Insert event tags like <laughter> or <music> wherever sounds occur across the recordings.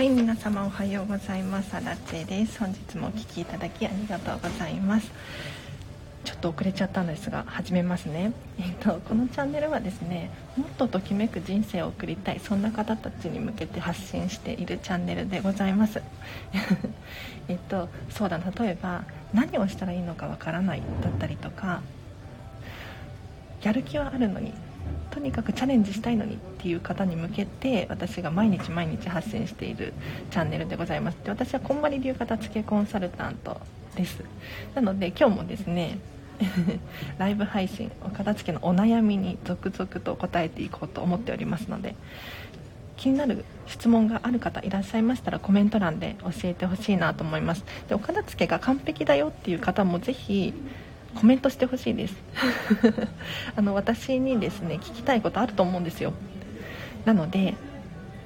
はい皆様おはようございます。アラチェです。本日もお聴きいただきありがとうございます。ちょっと遅れちゃったんですが始めますね、えっと、このチャンネルはですねもっとときめく人生を送りたいそんな方たちに向けて発信しているチャンネルでございます。<laughs> えっとそうだ例えば何をしたらいいのかわからないだったりとかやる気はあるのにとにかくチャレンジしたいのにっていう方に向けて私が毎日毎日発信しているチャンネルでございます。で私はこんまり流片付けコンサルタントです。なので今日もですね <laughs> ライブ配信お片付けのお悩みに続々と答えていこうと思っておりますので気になる質問がある方いらっしゃいましたらコメント欄で教えてほしいなと思います。でお片付けが完璧だよっていう方もぜひコメントしてほしいです。<laughs> あの私にですね聞きたいことあると思うんですよ。なので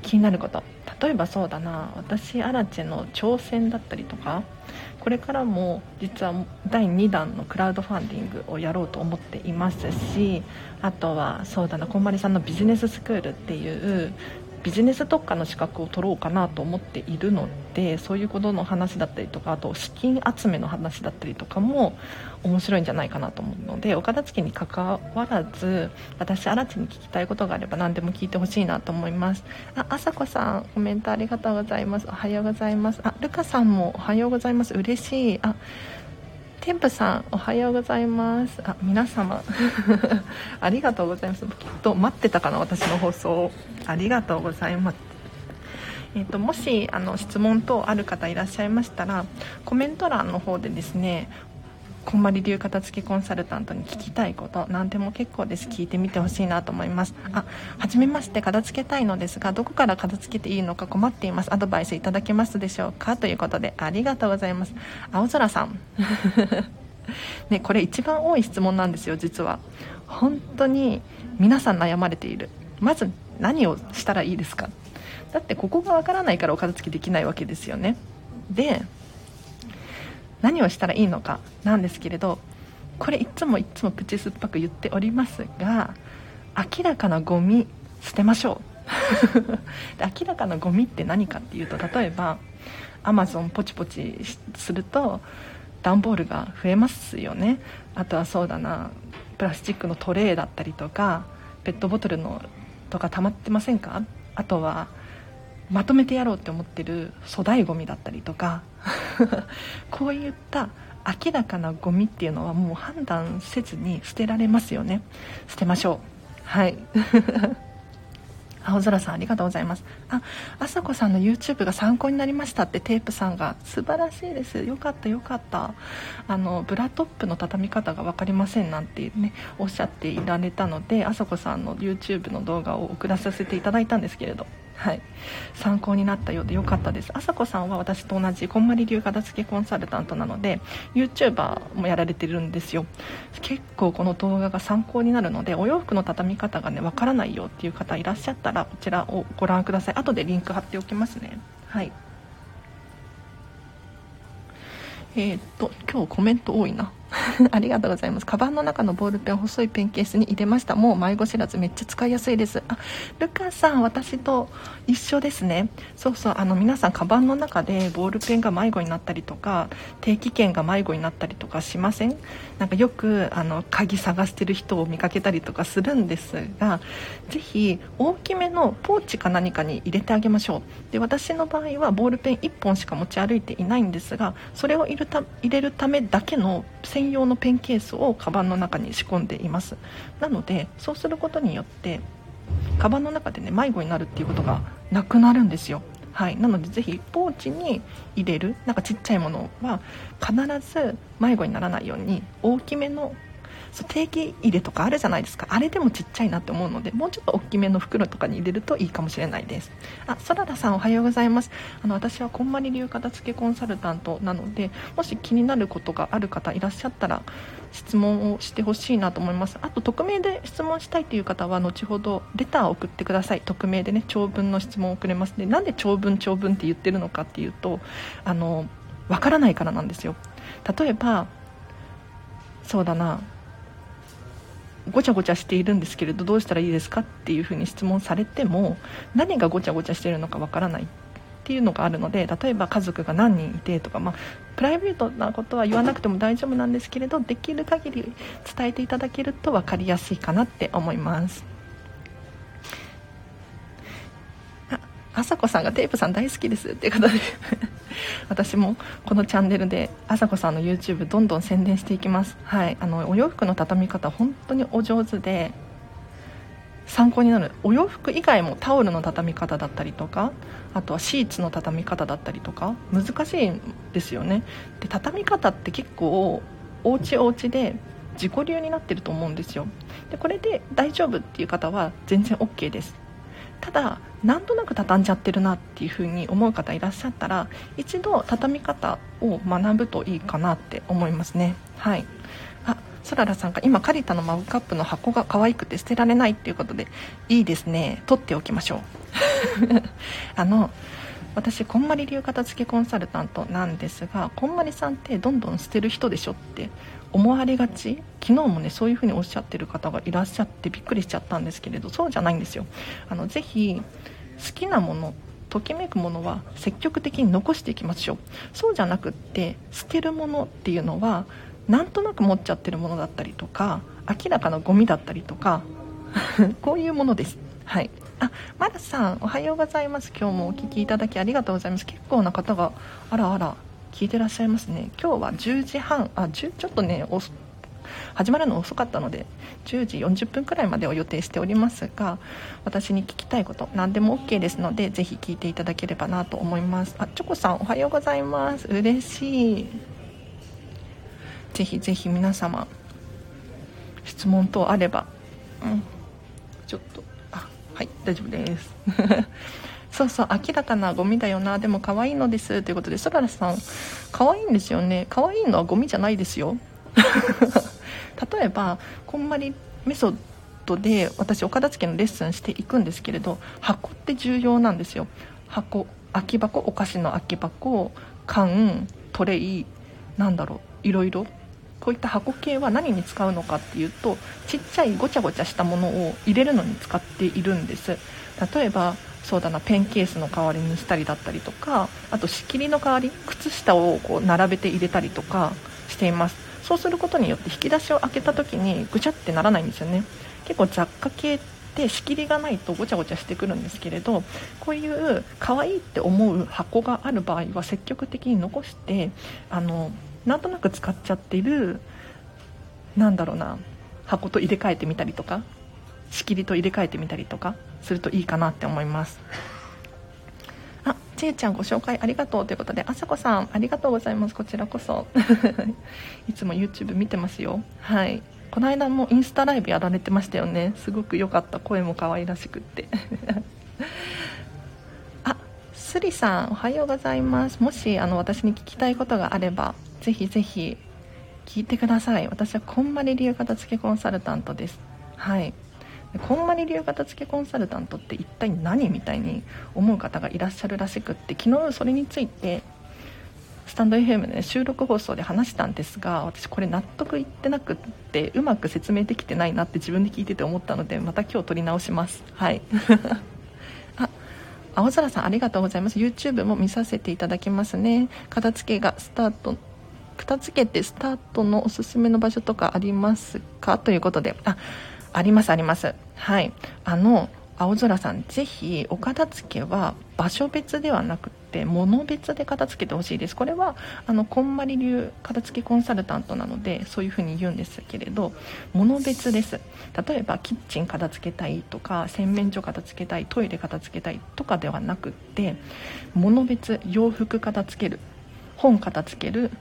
気になること。例えばそうだな。私アラチェの挑戦だったりとか。これからも実は第2弾のクラウドファンディングをやろうと思っていますしあとはそうだなこんまりさんのビジネススクールっていうビジネス特化の資格を取ろうかなと思っているのでそういうことの話だったりとかあと資金集めの話だったりとかも面白いんじゃないかなと思うのでお片付けにかかわらず私荒地に聞きたいことがあれば何でも聞いてほしいなと思います。ああさこさんコメントありがとうございます。おはようございます。あルカさんもおはようございます。嬉しい。あテンプさんおはようございます。あ皆様。<laughs> ありがとうございます。きっと待ってたかな私の放送ありがとうございます。えーと、もしあの質問等ある方いらっしゃいましたらコメント欄の方でですねこんまり流片付けコンサルタントに聞きたいこと何でも結構です。聞いてみてほしいなと思います。あ初めまして片付けたいのですがどこから片付けていいのか困っています。アドバイスいただけますでしょうか？ということでありがとうございます。青空さん。<laughs> ねこれ一番多い質問なんですよ実は。本当に皆さん悩まれている。まず何をしたらいいですか？だってここがわからないからお片付けできないわけですよね。で何をしたらいいのかなんですけれどこれいつもいつも口酸っぱく言っておりますが明らかなゴミ捨てましょう。<laughs> で明らかなゴミって何かっていうと例えばアマゾンポチポチすると段ボールが増えますよね。あとはそうだなプラスチックのトレーだったりとかペットボトルのとか溜まってませんか？あとはまとめてやろうって思ってる粗大ごみだったりとか <laughs> こういった明らかなゴミっていうのはもう判断せずに捨てられますよね。捨てましょう。はい。<laughs> 青空さんありがとうございます。ああさこさんの YouTube が参考になりましたってテープさんが素晴らしいです。よかったよかった。あのブラトップの畳み方が分かりませんなんてねおっしゃっていられたのであさこさんの YouTube の動画を送らさせていただいたんですけれどはい、参考になったようでよかったです。朝子さんは私と同じこんまり流片付けコンサルタントなので YouTuber もやられてるんですよ。結構この動画が参考になるのでお洋服の畳み方がねわからないよっていう方いらっしゃったらこちらをご覧ください。後でリンク貼っておきますね。はい。えー、っと今日コメント多いな。<laughs> ありがとうございます。カバンの中のボールペン細いペンケースに入れました。もう迷子知らずめっちゃ使いやすいです。あ、ルカさん、私と一緒ですね。そうそう、あの皆さんカバンの中でボールペンが迷子になったりとか、定期券が迷子になったりとかしません？なんかよくあの鍵探してる人を見かけたりとかするんですが、ぜひ大きめのポーチか何かに入れてあげましょう。で、私の場合はボールペン1本しか持ち歩いていないんですが、それを入れた入れるためだけの専用のペンケースをカバンの中に仕込んでいますなのでそうすることによってカバンの中でね迷子になるっていうことがなくなるんですよはい、なのでぜひポーチに入れるなんかちっちゃいものは必ず迷子にならないように大きめのそう定期入れとかあるじゃないですか。あれでもちっちゃいなって思うのでもうちょっと大きめの袋とかに入れるといいかもしれないです。あそららさんおはようございます。あの私はこんまり流片付けコンサルタントなのでもし気になることがある方いらっしゃったら質問をしてほしいなと思います。あと匿名で質問したいという方は後ほどレターを送ってください。匿名でね長文の質問を送れます。でなんで長文長文って言ってるのかっていうとあのわからないからなんですよ。例えばそうだなごちゃごちゃしているんですけれどどうしたらいいですかっていうふうに質問されても何がごちゃごちゃしているのかわからない。っていうのがあるので例えば家族が何人いてとか、まあ、プライベートなことは言わなくても大丈夫なんですけれどできる限り伝えていただけると分かりやすいかなって思います。あさこさんがテープさん大好きですっていうことで <laughs> 私もこのチャンネルであさこさんの YouTube どんどん宣伝していきます。はいあのお洋服の畳み方本当にお上手で参考になるお洋服以外もタオルの畳み方だったりとかあとはシーツの畳み方だったりとか難しいんですよね。で畳み方って結構お家お家で自己流になってると思うんですよ。でこれで大丈夫っていう方は全然 OK です。ただなんとなく畳んじゃってるなっていう風に思う方いらっしゃったら一度畳み方を学ぶといいかなって思いますね。はい。そららさんが今カリタのマグカップの箱が可愛くて捨てられないっていうことでいいですね。取っておきましょう。<laughs> あの私こんまり流片付けコンサルタントなんですがこんまりさんってどんどん捨てる人でしょって思われがち。昨日もねそういう風におっしゃってる方がいらっしゃってびっくりしちゃったんですけれどそうじゃないんですよ。あのぜひ好きなものときめくものは積極的に残していきましょう。そうじゃなくって捨てるものっていうのはなんとなく持っちゃってるものだったりとか明らかなゴミだったりとか <laughs> こういうものです。はい。あマラさんおはようございます。今日もお聞きいただきありがとうございます。結構な方があらあら聞いてらっしゃいますね。今日は10時半あ10ちょっとね始まるの遅かったので10時40分くらいまでを予定しておりますが私に聞きたいこと何でも OK ですのでぜひ聞いていただければなと思います。あチョコさんおはようございます。嬉しい。ぜひぜひ皆様質問等あれば、うん、ちょっとあはい大丈夫です。<laughs> そうそう明らかなゴミだよなでも可愛いのですということでそららさん可愛いんですよね。可愛いのはゴミじゃないですよ。<laughs> 例えばこんまりメソッドで私お片付けのレッスンしていくんですけれど箱って重要なんですよ。箱空き箱お菓子の空き箱缶トレイなんだろういろいろ。こういった箱系は何に使うのかっていうとちっちゃいごちゃごちゃしたものを入れるのに使っているんです。例えばそうだなペンケースの代わりにしたりだったりとかあと仕切りの代わり靴下をこう並べて入れたりとかしています。そうすることによって引き出しを開けた時にぐちゃってならないんですよね。結構雑貨系って仕切りがないとごちゃごちゃしてくるんですけれどこういう可愛いって思う箱がある場合は積極的に残してあのなんとなく使っちゃってるなんだろうな箱と入れ替えてみたりとか仕切りと入れ替えてみたりとかするといいかなって思います。あちえちゃんご紹介ありがとうということであさこさんありがとうございます。こちらこそ。<laughs> いつも YouTube 見てますよ。はい。この間もインスタライブやられてましたよね。すごく良かった。声も可愛らしくって。<laughs> すりさんおはようございます。もしあの私に聞きたいことがあればぜひぜひ聞いてください。私はこんまり流片付けコンサルタントです。はい。こんまり流片付けコンサルタントって一体何みたいに思う方がいらっしゃるらしくって昨日それについてスタンド FM で、ね、収録放送で話したんですが私これ納得いってなくってうまく説明できてないなって自分で聞いてて思ったのでまた今日撮り直します。はい。青空さんありがとうございます。YouTube も見させていただきますね。片付けがスタート片付けてスタートのおすすめの場所とかありますか？ということで。あありますあります。はい。あの青空さんぜひお片付けは場所別ではなくて物別で片付けてほしいです。これはあのこんまり流片付けコンサルタントなのでそういうふうに言うんですけれど物別です。例えばキッチン片付けたいとか洗面所片付けたいトイレ片付けたいとかではなくって物別洋服片付ける本片付ける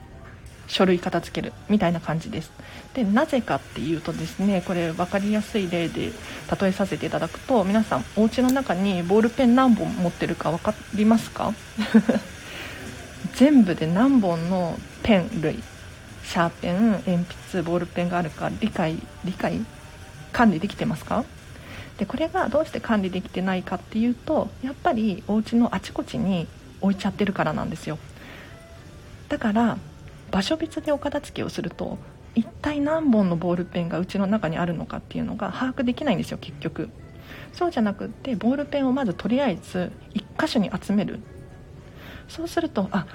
書類片付けるみたいな感じです。でなぜかっていうとですねこれ分かりやすい例で例えさせていただくと皆さんお家の中にボールペン何本持ってるか分かりますか？<laughs> 全部で何本のペン類？シャーペン鉛筆ボールペンがあるか理解理解？管理できてますか？でこれがどうして管理できてないかっていうとやっぱりお家のあちこちに置いちゃってるからなんですよ。だから場所別でお片付けをすると一体何本のボールペンがうちの中にあるのかっていうのが把握できないんですよ結局。そうじゃなくってボールペンをまずとりあえず1箇所に集める。そうするとあ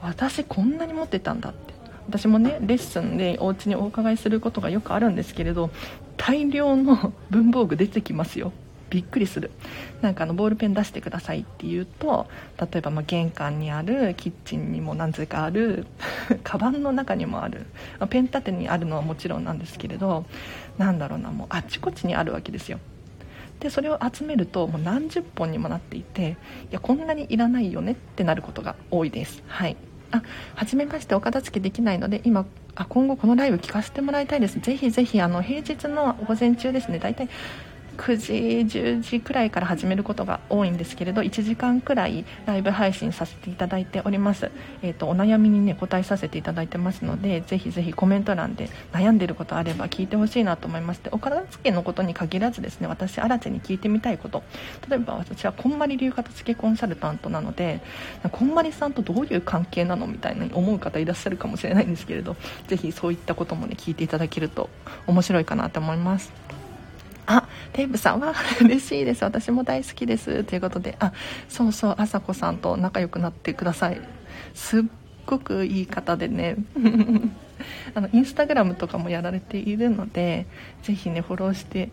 私こんなに持ってたんだって。私もねレッスンでお家にお伺いすることがよくあるんですけれど大量の文房具出てきますよ。びっくりする。なんかあのボールペン出してくださいって言うと例えばま玄関にあるキッチンにも何故かある <laughs> カバンの中にもある、まペン立てにあるのはもちろんなんですけれどなんだろうなもうあちこちにあるわけですよ。でそれを集めるともう何十本にもなっていていやこんなにいらないよねってなることが多いです。はい。あ初めましてお片付けできないので今あ今後このライブ聞かせてもらいたいです。ぜひぜひあの平日の午前中ですね大体9時10時くらいから始めることが多いんですけれど1時間くらいライブ配信させていただいております、えーと、お悩みにね答えさせていただいてますのでぜひぜひコメント欄で悩んでいることあれば聞いてほしいなと思いましてお片付けのことに限らずですね私新手に聞いてみたいこと。例えば私はこんまり流片付けコンサルタントなのでこんまりさんとどういう関係なのみたいに思う方いらっしゃるかもしれないんですけれどぜひそういったこともね聞いていただけると面白いかなと思います。あテープさんは嬉しいです。私も大好きです。ということであそうそうあさこさんと仲良くなってください。すっごくいい方でね。<laughs> あのインスタグラムとかもやられているのでぜひねフォローして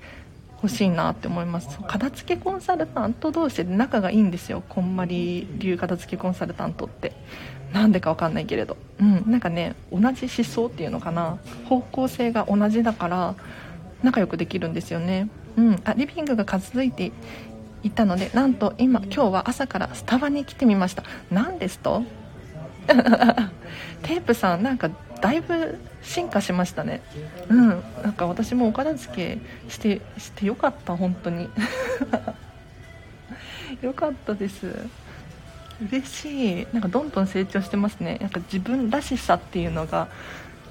ほしいなって思います。片付けコンサルタント同士で仲がいいんですよ。こんまり流片付けコンサルタントって。なんでかわかんないけれど。うん。なんかね同じ思想っていうのかな。方向性が同じだから仲良くできるんですよね、うん、あリビングが片付いていたのでなんと今今日は朝からスタバに来てみました。何ですと？<laughs> テープさんなんかだいぶ進化しましたね。うん。なんか私もお片付けしてしてよかった本当に。<laughs> よかったです。嬉しい。なんかどんどん成長してますね。なんか自分らしさっていうのが。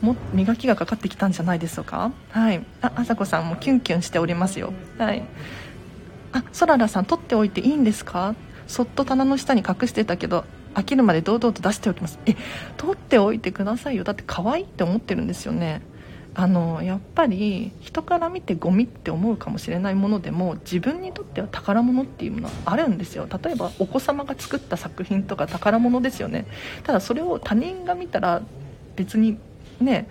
も磨きがかかってきたんじゃないでしょうか？はい。あさこさんもキュンキュンしておりますよ。はい。あそららさん取っておいていいんですか？そっと棚の下に隠してたけど飽きるまで堂々と出しておきます。え取っておいてくださいよ。だって可愛いって思ってるんですよね。あのやっぱり人から見てゴミって思うかもしれないものでも自分にとっては宝物っていうものはあるんですよ。例えばお子様が作った作品とか宝物ですよね。ただそれを他人が見たら別にね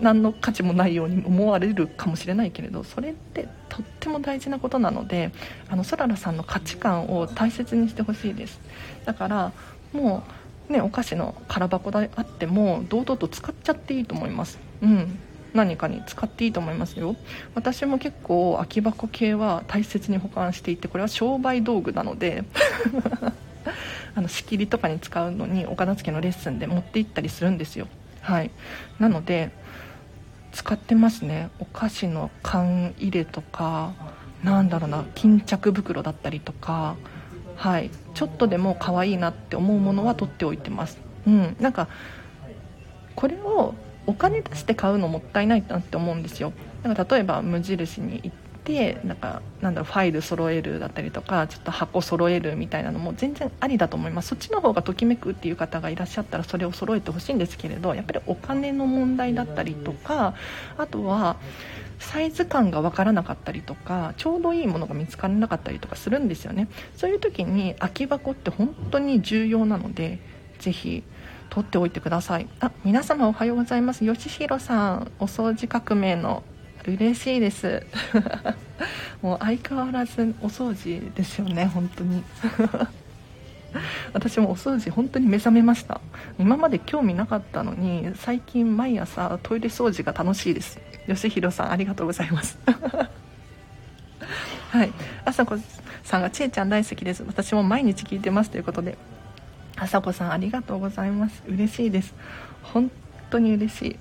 何の価値もないように思われるかもしれないけれどそれってとっても大事なことなのであのそららさんの価値観を大切にしてほしいです。だからもうねお菓子の空箱であっても堂々と使っちゃっていいと思います。うん。何かに使っていいと思いますよ。私も結構空き箱系は大切に保管していてこれは商売道具なので <laughs> あの仕切りとかに使うのに岡田付のレッスンで持って行ったりするんですよ。はい。なので使ってますね。お菓子の缶入れとかなんだろうな巾着袋だったりとかはい。ちょっとでも可愛いなって思うものは取っておいてます。うん。なんかこれをお金出して買うのもったいないなって思うんですよ。だから例えば無印に行ってなんかなんだろうファイル揃えるだったりとかちょっと箱揃えるみたいなのも全然ありだと思います。そっちの方がときめくっていう方がいらっしゃったらそれを揃えてほしいんですけれどやっぱりお金の問題だったりとかあとはサイズ感が分からなかったりとかちょうどいいものが見つからなかったりとかするんですよね。そういう時に空き箱って本当に重要なのでぜひ取っておいてください。あ皆様おはようございます。吉弘さんお掃除革命の嬉しいです。<laughs> もう相変わらずお掃除ですよね本当に。<laughs> 私もお掃除本当に目覚めました。今まで興味なかったのに最近毎朝トイレ掃除が楽しいです。吉弘さんありがとうございます。<laughs> はい。朝子さんがちえちゃん大好きです。私も毎日聞いてますということで。朝子さんありがとうございます。嬉しいです。本当に嬉しい。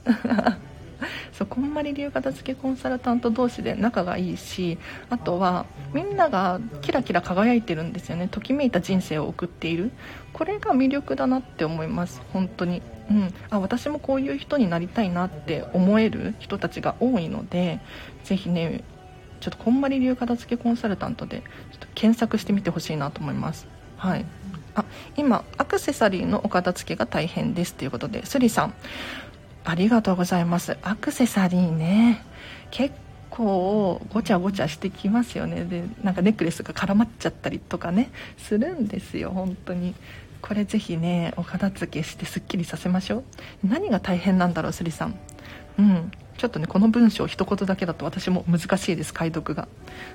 <laughs> そうこんまり流片付けコンサルタント同士で仲がいいしあとはみんながキラキラ輝いてるんですよね。ときめいた人生を送っている。これが魅力だなって思います。本当に。うん。あ私もこういう人になりたいなって思える人たちが多いのでぜひねちょっとこんまり流片付けコンサルタントでちょっと検索してみてほしいなと思います。はい。あ今アクセサリーのお片付けが大変ですということでスリさん。ありがとうございます。アクセサリーね。結構ごちゃごちゃしてきますよね。でなんかネックレスが絡まっちゃったりとかね。するんですよ本当に。これぜひねお片付けしてすっきりさせましょう。何が大変なんだろうスリさん。うん。ちょっとねこの文章一言だけだと私も難しいです解読が。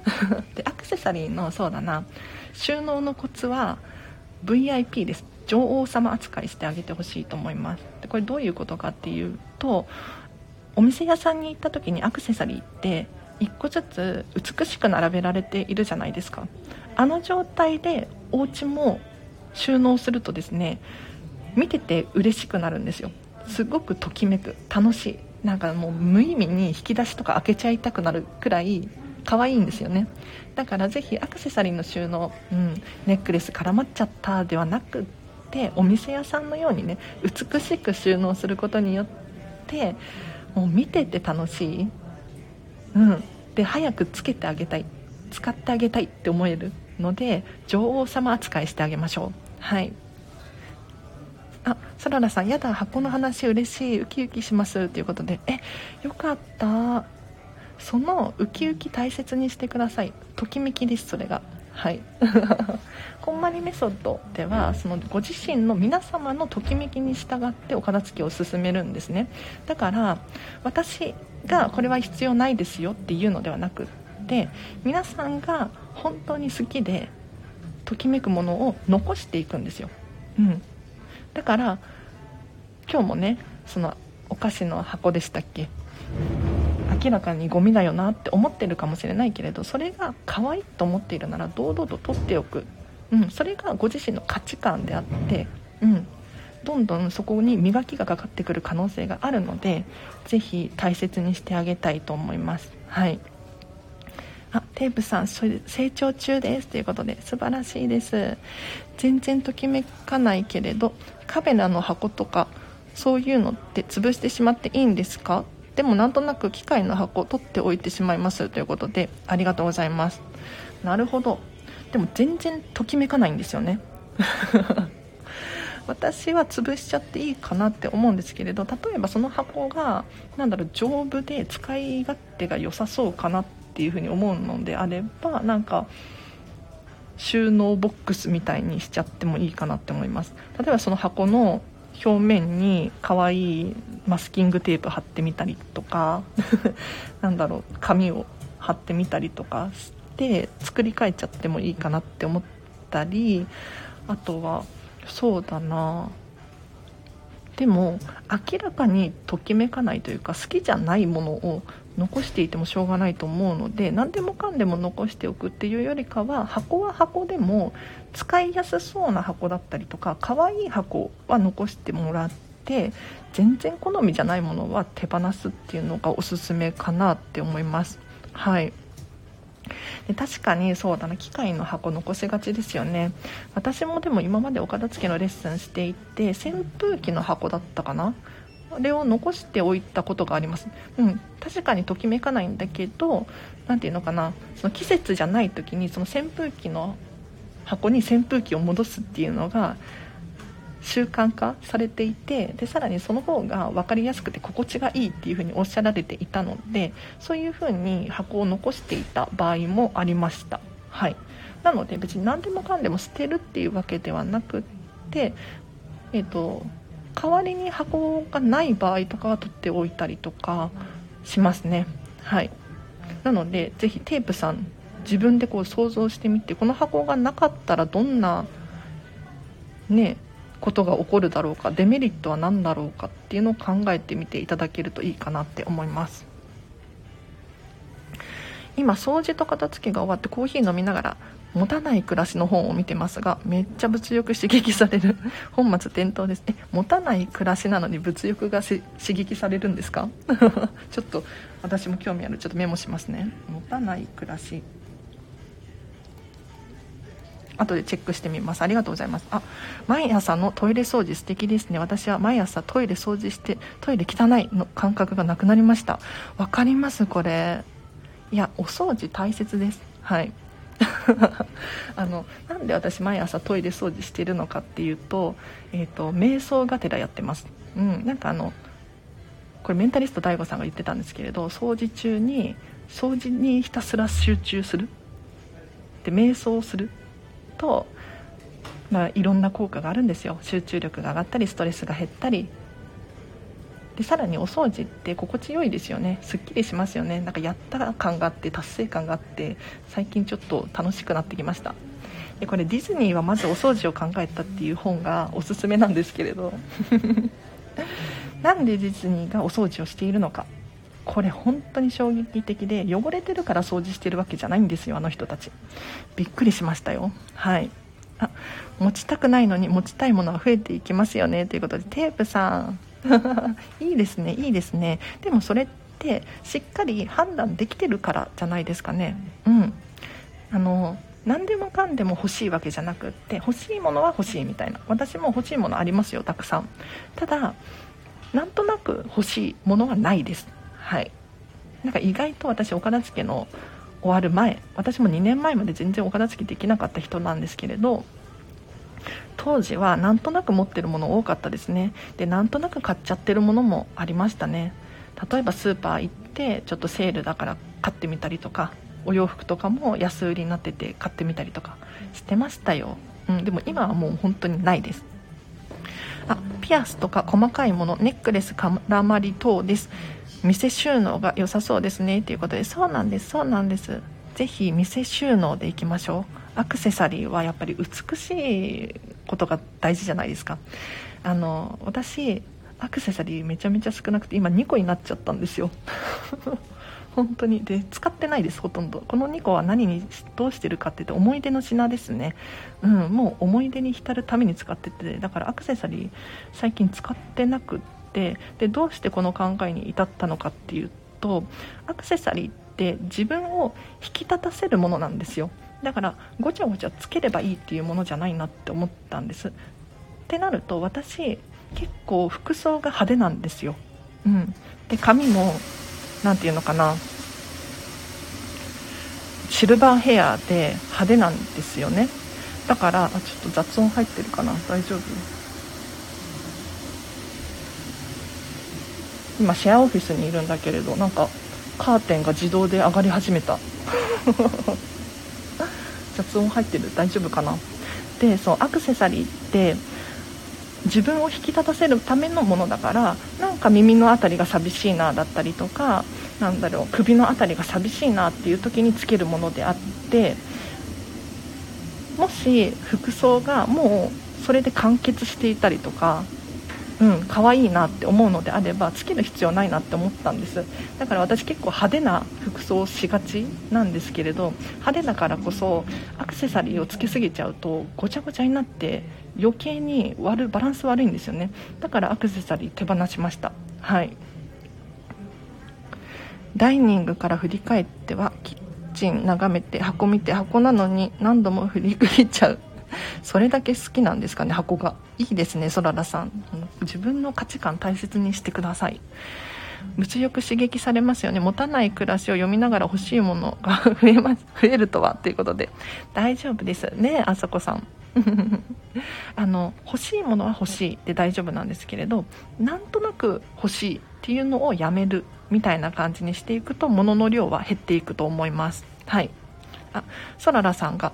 <laughs> でアクセサリーのそうだな。収納のコツは VIP です。女王様扱いしてあげてほしいと思います。でこれどういうことかっていうとお店屋さんに行った時にアクセサリーって1個ずつ美しく並べられているじゃないですか。あの状態でお家も収納するとですね見てて嬉しくなるんですよ。すごくときめく楽しい。なんかもう無意味に引き出しとか開けちゃいたくなるくらい可愛いんですよね。だからぜひアクセサリーの収納、うん、ネックレス絡まっちゃったではなくってお店屋さんのようにね美しく収納することによってもう見てて楽しい、うん、で早くつけてあげたい。使ってあげたいって思えるので女王様扱いしてあげましょう。はい。あそららさんやだ箱の話嬉しい。ウキウキします。ということで。えよかった。そのウキウキ大切にしてください。ときめきですそれが。はい。<laughs> こんまりメソッドではそのご自身の皆様のときめきに従ってお片付けを進めるんですね。だから私がこれは必要ないですよっていうのではなくって皆さんが本当に好きでときめくものを残していくんですよ、うん、だから今日もねそのお菓子の箱でしたっけ？明らかにゴミだよなって思ってるかもしれないけれどそれが可愛いと思っているなら堂々と取っておく、うん、それがご自身の価値観であって、うん、どんどんそこに磨きがかかってくる可能性があるのでぜひ大切にしてあげたいと思います。はい。あテープさん成長中ですということで素晴らしいです。全然ときめかないけれどカメラの箱とかそういうのって潰してしまっていいんですか？でもなんとなく機械の箱を取っておいてしまいますということでありがとうございます。なるほど。でも全然ときめかないんですよね。<laughs> 私は潰しちゃっていいかなって思うんですけれど例えばその箱が何だろう丈夫で使い勝手が良さそうかなっていうふうに思うのであればなんか収納ボックスみたいにしちゃってもいいかなって思います。例えばその箱の表面に可愛いマスキングテープ貼ってみたりとか <laughs> なんだろう紙を貼ってみたりとかして作り変えちゃってもいいかなって思ったりあとはそうだな。でも明らかにときめかないというか好きじゃないものを残していてもしょうがないと思うので何でもかんでも残しておくっていうよりかは箱は箱でも使いやすそうな箱だったりとか可愛い箱は残してもらって全然好みじゃないものは手放すっていうのがおすすめかなって思います。はい。で確かにそうだな機械の箱残しがちですよね。私もでも今までお片付けのレッスンしていて扇風機の箱だったかなれを残しておいたことがあります、うん、確かにときめかないんだけど何ていうのかな。その季節じゃない時にその扇風機の箱に扇風機を戻すっていうのが習慣化されていてでさらにその方が分かりやすくて心地がいいっていうふうにおっしゃられていたのでそういうふうに箱を残していた場合もありました。はい。なので別に何でもかんでも捨てるっていうわけではなくってえっ、ー、と代わりに箱がない場合とかは取っておいたりとかしますね。はい。なのでぜひテープさん自分でこう想像してみてこの箱がなかったらどんなねことが起こるだろうかデメリットは何だろうかっていうのを考えてみていただけるといいかなって思います。今掃除と片付けが終わってコーヒー飲みながら持たない暮らしの本を見てますがめっちゃ物欲刺激される。<laughs> 本末転倒です。え持たない暮らしなのに物欲が刺激されるんですか？<laughs> ちょっと私も興味ある。ちょっとメモしますね。持たない暮らし。後でチェックしてみます。ありがとうございます。あ毎朝のトイレ掃除素敵ですね。私は毎朝トイレ掃除してトイレ汚いの感覚がなくなりました。わかりますこれ。いやお掃除大切です。はい。<laughs> あのなんで私毎朝トイレ掃除してるのかっていうと,、えーと、瞑想がてらやってます、うん、なんかあのこれメンタリスト DAIGO さんが言ってたんですけれど掃除中に掃除にひたすら集中する。で瞑想をするとまあ、いろんな効果があるんですよ。集中力が上がったりストレスが減ったりでさらにお掃除って心地よいですよね。すっきりしますよね。なんかやった感があって達成感があって最近ちょっと楽しくなってきました。でこれディズニーはまずお掃除を考えたっていう本がおすすめなんですけれど。<laughs> なんでディズニーがお掃除をしているのか。これ本当に衝撃的で汚れてるから掃除してるわけじゃないんですよあの人たち。びっくりしましたよ。はい。あ持ちたくないのに持ちたいものは増えていきますよねということで。テープさん。<laughs> いいですねいいですね。でもそれってしっかり判断できてるからじゃないですかね。うん。あの何でもかんでも欲しいわけじゃなくって欲しいものは欲しいみたいな。私も欲しいものありますよたくさん。ただなんとなく欲しいものはないです。はい。なんか意外と私お片付けの終わる前私も2年前まで全然お片付けできなかった人なんですけれど当時はなんとなく持ってるもの多かったですね。でなんとなく買っちゃってるものもありましたね。例えばスーパー行ってちょっとセールだから買ってみたりとかお洋服とかも安売りになってて買ってみたりとかしてましたよ、うん、でも今はもう本当にないです。あピアスとか細かいものネックレス絡まり等です。店収納が良さそうですね。ということでそうなんですそうなんです。ぜひ店収納でいきましょう。アクセサリーはやっぱり美しいことが大事じゃないですか。あの私アクセサリーめちゃめちゃ少なくて今2個になっちゃったんですよ。<laughs> 本当に。で使ってないですほとんど。この2個は何にどうしてるかって言って思い出の品ですね。うんもう思い出に浸るために使っててだからアクセサリー最近使ってなくってでどうしてこの考えに至ったのかっていうとアクセサリーって自分を引き立たせるものなんですよ。だからごちゃごちゃつければいいっていうものじゃないなって思ったんです。ってなると私結構服装が派手なんですよ。うん。で髪も何て言うのかな。シルバーヘアで派手なんですよね。だからあちょっと雑音入ってるかな。大丈夫？今シェアオフィスにいるんだけれどなんかカーテンが自動で上がり始めた。<laughs> 雑音入ってる大丈夫かな？でそうアクセサリーって自分を引き立たせるためのものだからなんか耳の辺りが寂しいなだったりとかなんだろう首の辺りが寂しいなっていう時につけるものであってもし服装がもうそれで完結していたりとかうん可愛いなって思うのであればつける必要ないなって思ったんです。だから私結構派手な服装をしがちなんですけれど派手だからこそアクセサリーをつけすぎちゃうとごちゃごちゃになって余計に悪バランス悪いんですよね。だからアクセサリー手放しました。はい。ダイニングから振り返ってはキッチン眺めて箱見て箱なのに何度も振りくりちゃう。それだけ好きなんですかね箱が。いいですねそららさん。自分の価値観大切にしてください。物欲刺激されますよね。持たない暮らしを読みながら欲しいものが増えます <laughs> 増えるとはということで。大丈夫です。ねあさこさん。<laughs> あの欲しいものは欲しいで大丈夫なんですけれどなんとなく欲しいっていうのをやめるみたいな感じにしていくと物の量は減っていくと思います。はい。あそららさんが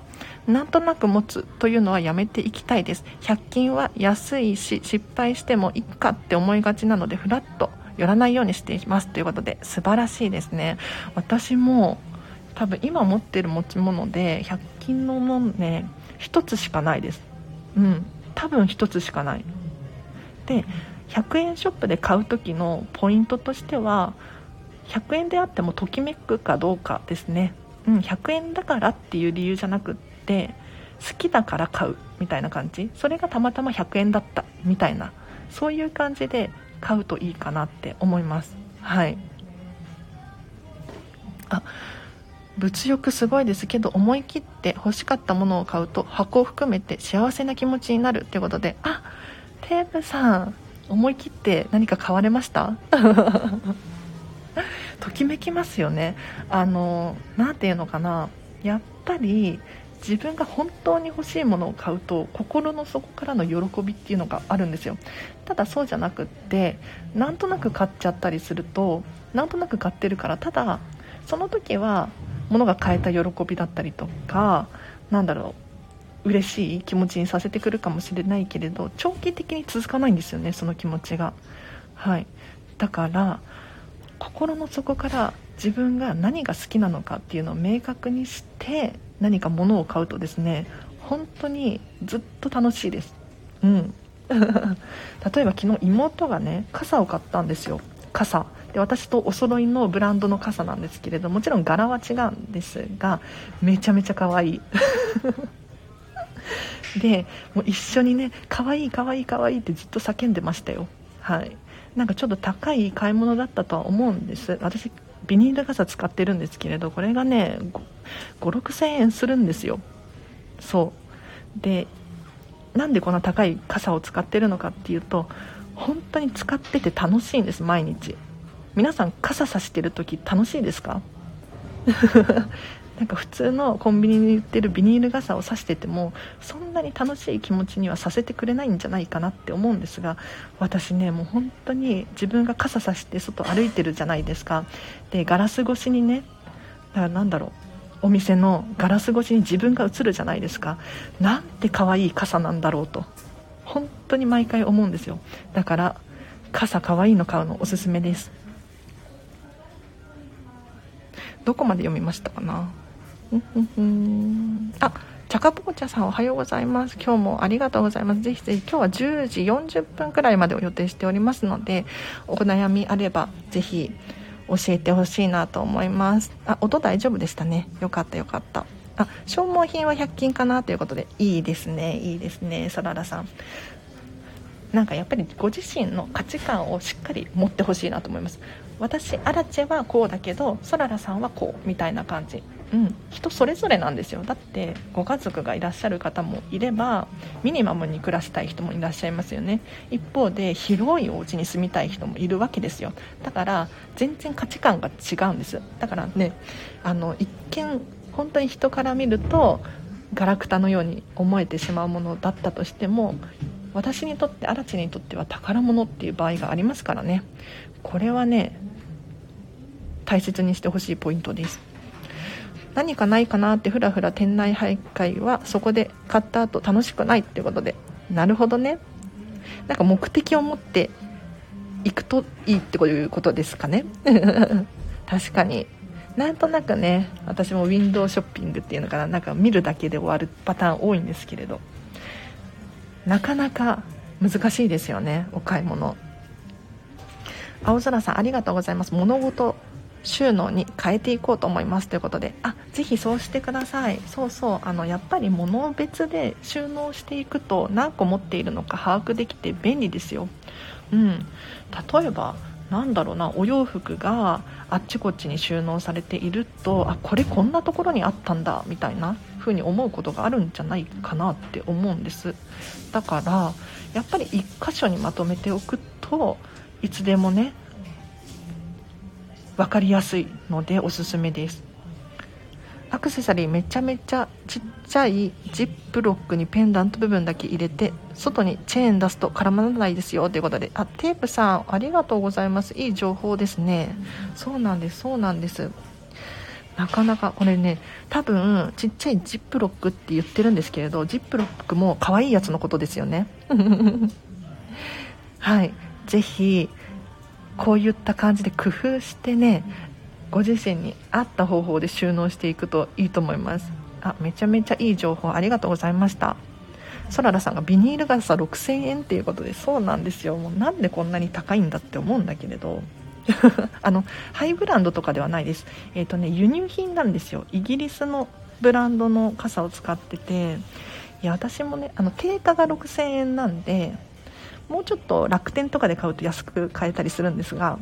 なんとなく持つというのはやめていきたいです。100均は安いし失敗してもいっかって思いがちなのでフラッと寄らないようにしていきますということで素晴らしいですね。私も多分今持ってる持ち物で100均のものね1つしかないです。うん多分1つしかない。で100円ショップで買う時のポイントとしては100円であってもときめくかどうかですね。うん100円だからっていう理由じゃなくって好きだから買うみたいな感じ。それがたまたま100円だったみたいなそういう感じで買うといいかなって思います。はい。あ物欲すごいですけど思い切って欲しかったものを買うと箱を含めて幸せな気持ちになるってことで。あテープさん思い切って何か買われました？<laughs> ときめきますよね。あの何て言うのかな。やっぱり自分が本当に欲しいものを買うと心の底からの喜びっていうのがあるんですよ。ただそうじゃなくってなんとなく買っちゃったりするとなんとなく買ってるからただその時は物が買えた喜びだったりとかなんだろう嬉しい気持ちにさせてくるかもしれないけれど長期的に続かないんですよねその気持ちが。はい。だから心の底から自分が何が好きなのかっていうのを明確にして何か物を買うとですね本当にずっと楽しいです。うん。<laughs> 例えば昨日妹がね傘を買ったんですよ。傘。で私とお揃いのブランドの傘なんですけれどもちろん柄は違うんですがめちゃめちゃ可愛い。<laughs> でもう一緒にね可愛い可愛い可愛いってずっと叫んでましたよ。はい。なんかちょっと高い買い物だったとは思うんです。私ビニール傘使ってるんですけれどこれがね56000円するんですよ。そう。でなんでこんな高い傘を使ってるのかっていうと本当に使ってて楽しいんです毎日。皆さん傘さしてる時楽しいですか？なんか普通のコンビニに売ってるビニール傘を差しててもそんなに楽しい気持ちにはさせてくれないんじゃないかなって思うんですが私ねもう本当に自分が傘さして外歩いてるじゃないですか。でガラス越しにねだからなんだろうお店のガラス越しに自分が映るじゃないですか。なんて可愛い傘なんだろうと本当に毎回思うんですよ。だから傘可愛いの買うのおすすめです。どこまで読みましたかな？あチャカポコチャさんおはようございます。今日もありがとうございます。ぜひぜひ今日は10時40分くらいまでを予定しておりますのでお悩みあればぜひ教えてほしいなと思います。あ音大丈夫でしたね。よかったよかった。あ消耗品は100均かなということで。いいですね。いいですね。サララさん。なんかやっぱりご自身の価値観をしっかり持ってほしいなと思います。私アラチェはこうだけどソララさんはこうみたいな感じ。うん、人それぞれなんですよ。だってご家族がいらっしゃる方もいればミニマムに暮らしたい人もいらっしゃいますよね。一方で広いお家に住みたい人もいるわけですよ。だから全然価値観が違うんです。だからねあの一見本当に人から見るとガラクタのように思えてしまうものだったとしても私にとって荒地にとっては宝物っていう場合がありますからね。これはね大切にしてほしいポイントです。何かないかなってふらふら店内徘徊はそこで買った後楽しくないってことで。なるほどね。なんか目的を持って行くといいっていうことですかね。<laughs> 確かに。なんとなくね私もウィンドウショッピングっていうのかな。なんか見るだけで終わるパターン多いんですけれど。なかなか難しいですよねお買い物。青空さんありがとうございます。物事収納に変えていこうと思いますということであぜひそうしてください。そうそうあのやっぱり物別で収納していくと何個持っているのか把握できて便利ですよ。うん。例えばなんだろうなお洋服があっちこっちに収納されているとあこれこんなところにあったんだみたいな風に思うことがあるんじゃないかなって思うんです。だからやっぱり1箇所にまとめておくといつでもね分かりやすいのでおすすめです。アクセサリーめちゃめちゃちっちゃいジップロックにペンダント部分だけ入れて外にチェーン出すと絡まらないですよ。ということであテープさんありがとうございます。いい情報ですね。そうなんですそうなんです。なかなかこれね多分ちっちゃいジップロックって言ってるんですけれどジップロックも可愛いやつのことですよね。<laughs> はい。ぜひこういった感じで工夫してねご自身に合った方法で収納していくといいと思います。あめちゃめちゃいい情報ありがとうございました。ソララさんがビニール傘6000円っていうことでそうなんですよ。もうなんでこんなに高いんだって思うんだけれど。<laughs> あのハイブランドとかではないです。えっ、ー、とね輸入品なんですよ。イギリスのブランドの傘を使ってて。いや私もねあの定価が6000円なんでもうちょっと楽天とかで買うと安く買えたりするんですが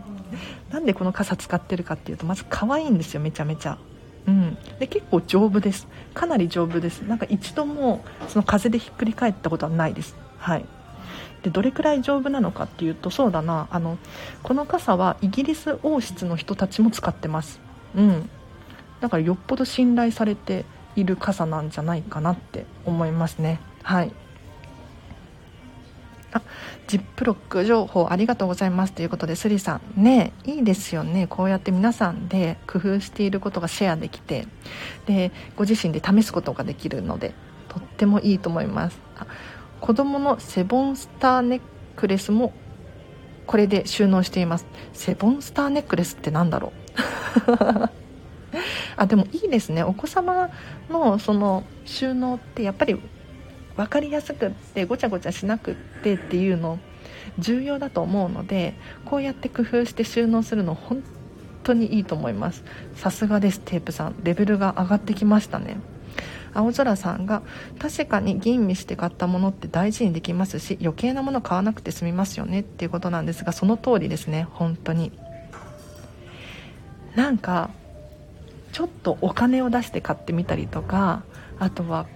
<laughs> なんでこの傘使ってるかっていうとまず可愛いんですよめちゃめちゃ。うん、で結構丈夫です。かなり丈夫です。なんか一度もその風でひっくり返ったことはないです。はい。でどれくらい丈夫なのかっていうとそうだな。あのこの傘はイギリス王室の人たちも使ってます。うん。だからよっぽど信頼されている傘なんじゃないかなって思いますね。はいあジップロック情報ありがとうございますということでスリさん。ねいいですよね。こうやって皆さんで工夫していることがシェアできてでご自身で試すことができるのでとってもいいと思います。子供のセボンスターネックレスもこれで収納しています。セボンスターネックレスって何だろう？<laughs> あでもいいですね。お子様のその収納ってやっぱり分かりやすくってごちゃごちゃしなくってっていうの重要だと思うのでこうやって工夫して収納するの本当にいいと思います。さすがですテープさん。レベルが上がってきましたね。青空さんが確かに吟味して買ったものって大事にできますし余計なもの買わなくて済みますよね。っていうことなんですがその通りですね。本当に。なんかちょっとお金を出して買ってみたりとかあとは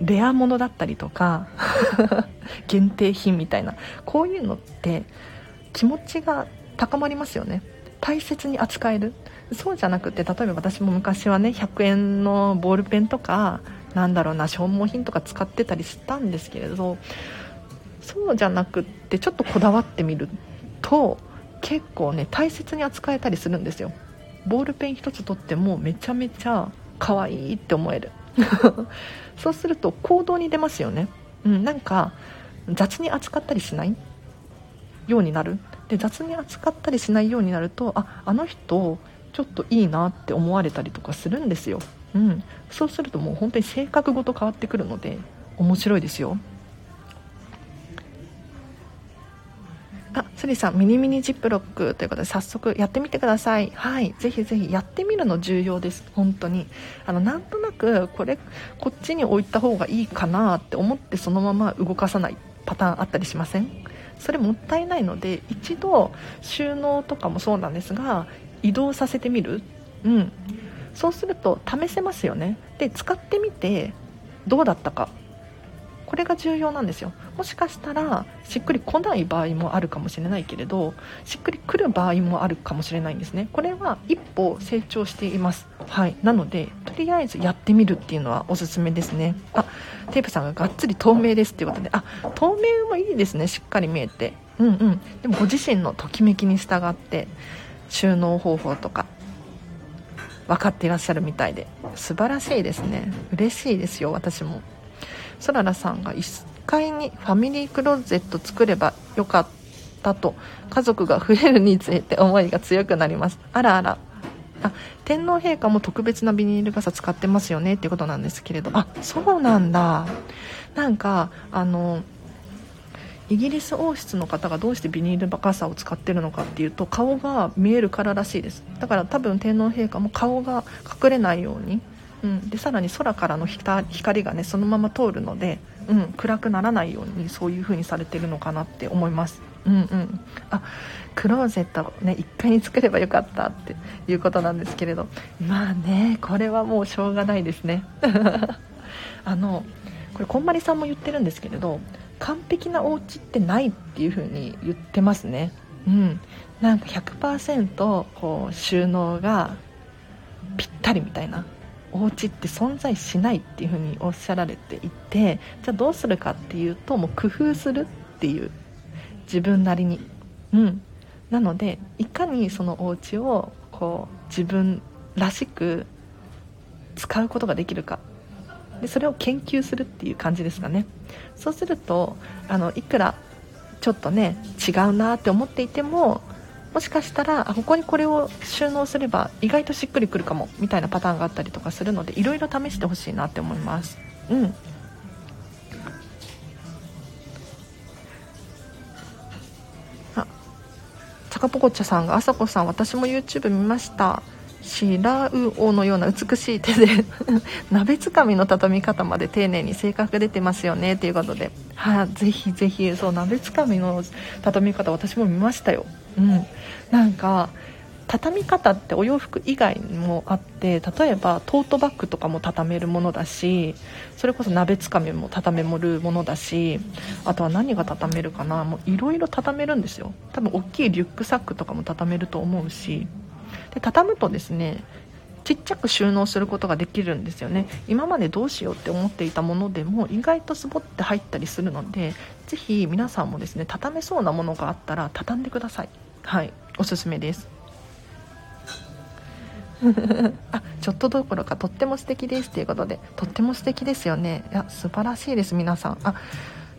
レアものだったりとか <laughs> 限定品みたいなこういうのって気持ちが高まりますよね。大切に扱える。そうじゃなくて例えば私も昔はね100円のボールペンとかなんだろうな消耗品とか使ってたりしたんですけれどそうじゃなくってちょっとこだわってみると結構ね大切に扱えたりするんですよ。ボールペン1つ取ってもめちゃめちゃ可愛いって思える。<laughs> そうすると行動に出ますよね、うん、なんか雑に扱ったりしない？ようになる？で雑に扱ったりしないようになるとああの人ちょっといいなって思われたりとかするんですよ、うん、そうするともう本当に性格ごと変わってくるので面白いですよ。あスリさんミニミニジップロックということで早速やってみてください。はい。ぜひぜひやってみるの重要です。本当に。あのなんとなくこれこっちに置いた方がいいかなって思ってそのまま動かさないパターンあったりしません？それもったいないので一度収納とかもそうなんですが移動させてみる？うん。そうすると試せますよね。で使ってみてどうだったか。これが重要なんですよ。もしかしたらしっくり来ない場合もあるかもしれないけれどしっくりくる場合もあるかもしれないんですね。これは一歩成長しています。はい。なのでとりあえずやってみるっていうのはおすすめですね。あテープさんががっつり透明ですっていうことであ透明もいいですね。しっかり見えて。うんうん。でもご自身のときめきに従って収納方法とか分かっていらっしゃるみたいで素晴らしいですね。嬉しいですよ私も。そららさんが1階にファミリークローゼット作ればよかったと家族が増えるにつれて思いが強くなります。あらあら。あ天皇陛下も特別なビニール傘使ってますよねっていうことなんですけれど。あそうなんだ。なんかあのイギリス王室の方がどうしてビニール傘を使ってるのかっていうと顔が見えるかららしいです。だから多分天皇陛下も顔が隠れないようにうん、でさらに空からの光がねそのまま通るので、うん、暗くならないようにそういう風にされてるのかなって思います。うんうん。あクローゼットね1階に作ればよかったっていうことなんですけれど。まあねこれはもうしょうがないですね。<laughs> あのこれこんまりさんも言ってるんですけれど完璧なお家ってないっていう風に言ってますね。うん。なんか100%こう収納がぴったりみたいな。お家って存在しないっていうふうにおっしゃられていてじゃあどうするかっていうともう工夫するっていう自分なりに。うん。なのでいかにそのお家をこう自分らしく使うことができるか。でそれを研究するっていう感じですかね。そうするとあのいくらちょっとね違うなって思っていてももしかしたらここにこれを収納すれば意外としっくりくるかもみたいなパターンがあったりとかするのでいろいろ試してほしいなって思います。うん。あチャカポコチャさんが「あさこさん私も YouTube 見ました」白魚のような美しい手で <laughs> 鍋つかみの畳み方まで丁寧に性格出てますよねということで、はあ、ぜひぜひそう鍋つかみの畳み方私も見ましたよ、うん、なんか畳み方ってお洋服以外にもあって例えばトートバッグとかも畳めるものだしそれこそ鍋つかみも畳めるものだしあとは何が畳めるかなもういろいろ畳めるんですよ。多分大きいリュックサックとかも畳めると思うし。で畳むとですねちっちゃく収納することができるんですよね。今までどうしようって思っていたものでも意外とスボって入ったりするのでぜひ皆さんもですね畳めそうなものがあったら畳んでください。はいおすすめです。<laughs> あちょっとどころかとっても素敵ですということでとっても素敵ですよね。いや素晴らしいです皆さん。あ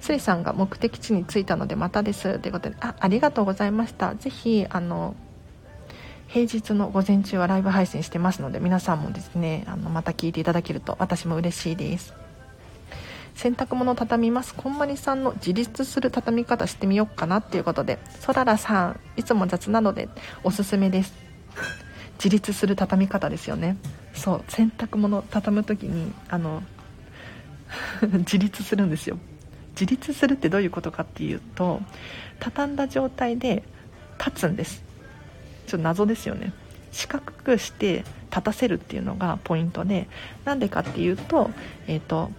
スリさんが目的地に着いたのでまたです。ということであありがとうございました。ぜひあの平日の午前中はライブ配信してますので皆さんもですねあのまた聞いていただけると私も嬉しいです。洗濯物畳みます。こんまりさんの自立する畳み方してみようかなっていうことで。そららさんいつも雑なのでおすすめです。自立する畳み方ですよね。そう洗濯物畳む時にあの <laughs> 自立するんですよ。自立するってどういうことかっていうと畳んだ状態で立つんです。ちょっと謎ですよね。四角くして立たせるっていうのがポイントでなんでかっていうと,、えーと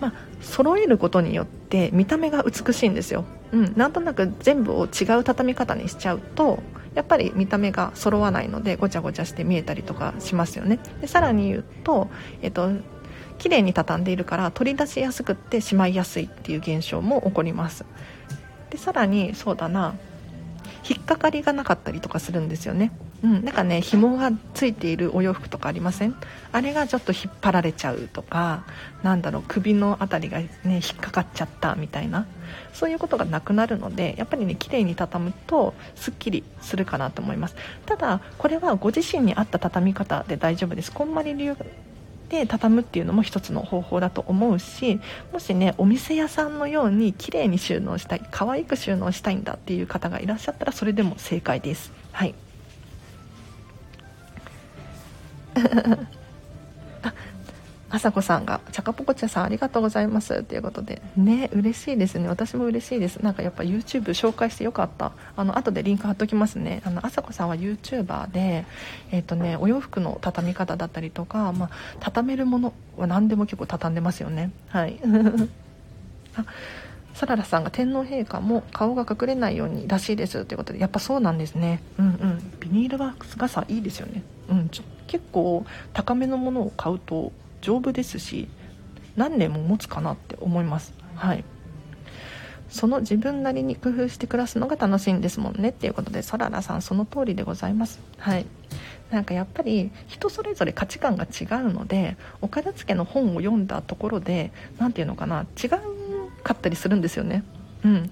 まあ、揃えることによって見た目が美しいんですよ、うん、なんとなく全部を違う畳み方にしちゃうとやっぱり見た目が揃わないのでごちゃごちゃして見えたりとかしますよね。でさらに言うと、えっと、綺麗に畳んでいるから取り出しやすくってしまいやすいっていう現象も起こります。でさらにそうだな引っかかりがなかったりとかするんですよね。うん、なんかね紐がついているお洋服とかありません？あれがちょっと引っ張られちゃうとかなんだろう首の辺りがね引っかかっちゃったみたいなそういうことがなくなるのでやっぱりね綺麗に畳むとすっきりするかなと思います。ただこれはご自身に合った畳み方で大丈夫です。こんまり流で畳むっていうのも一つの方法だと思うしもしねお店屋さんのように綺麗に収納したい可愛く収納したいんだっていう方がいらっしゃったらそれでも正解です。はい。<laughs> あさこさんが「ちゃかぽこちゃさんありがとうございます」ということで。ね嬉しいですね。私も嬉しいです。なんかやっぱ YouTube 紹介してよかった。あの後でリンク貼っときますね。あのあさこさんは YouTuber でえっ、ー、とねお洋服の畳み方だったりとか、まあ、畳めるものは何でも結構畳んでますよね。はい。<laughs> あサララさんが天皇陛下も顔が隠れないようにらしいですということでやっぱそうなんですね。うんうん。ビニールワークス傘いいですよね。うんちょっ結構高めのものを買うと丈夫ですし何年も持つかなって思います。はい。その自分なりに工夫して暮らすのが楽しいんですもんねっていうことでソララさんその通りでございます。はい。なんかやっぱり人それぞれ価値観が違うのでお片付けの本を読んだところで何て言うのかな違うかったりするんですよね。うん。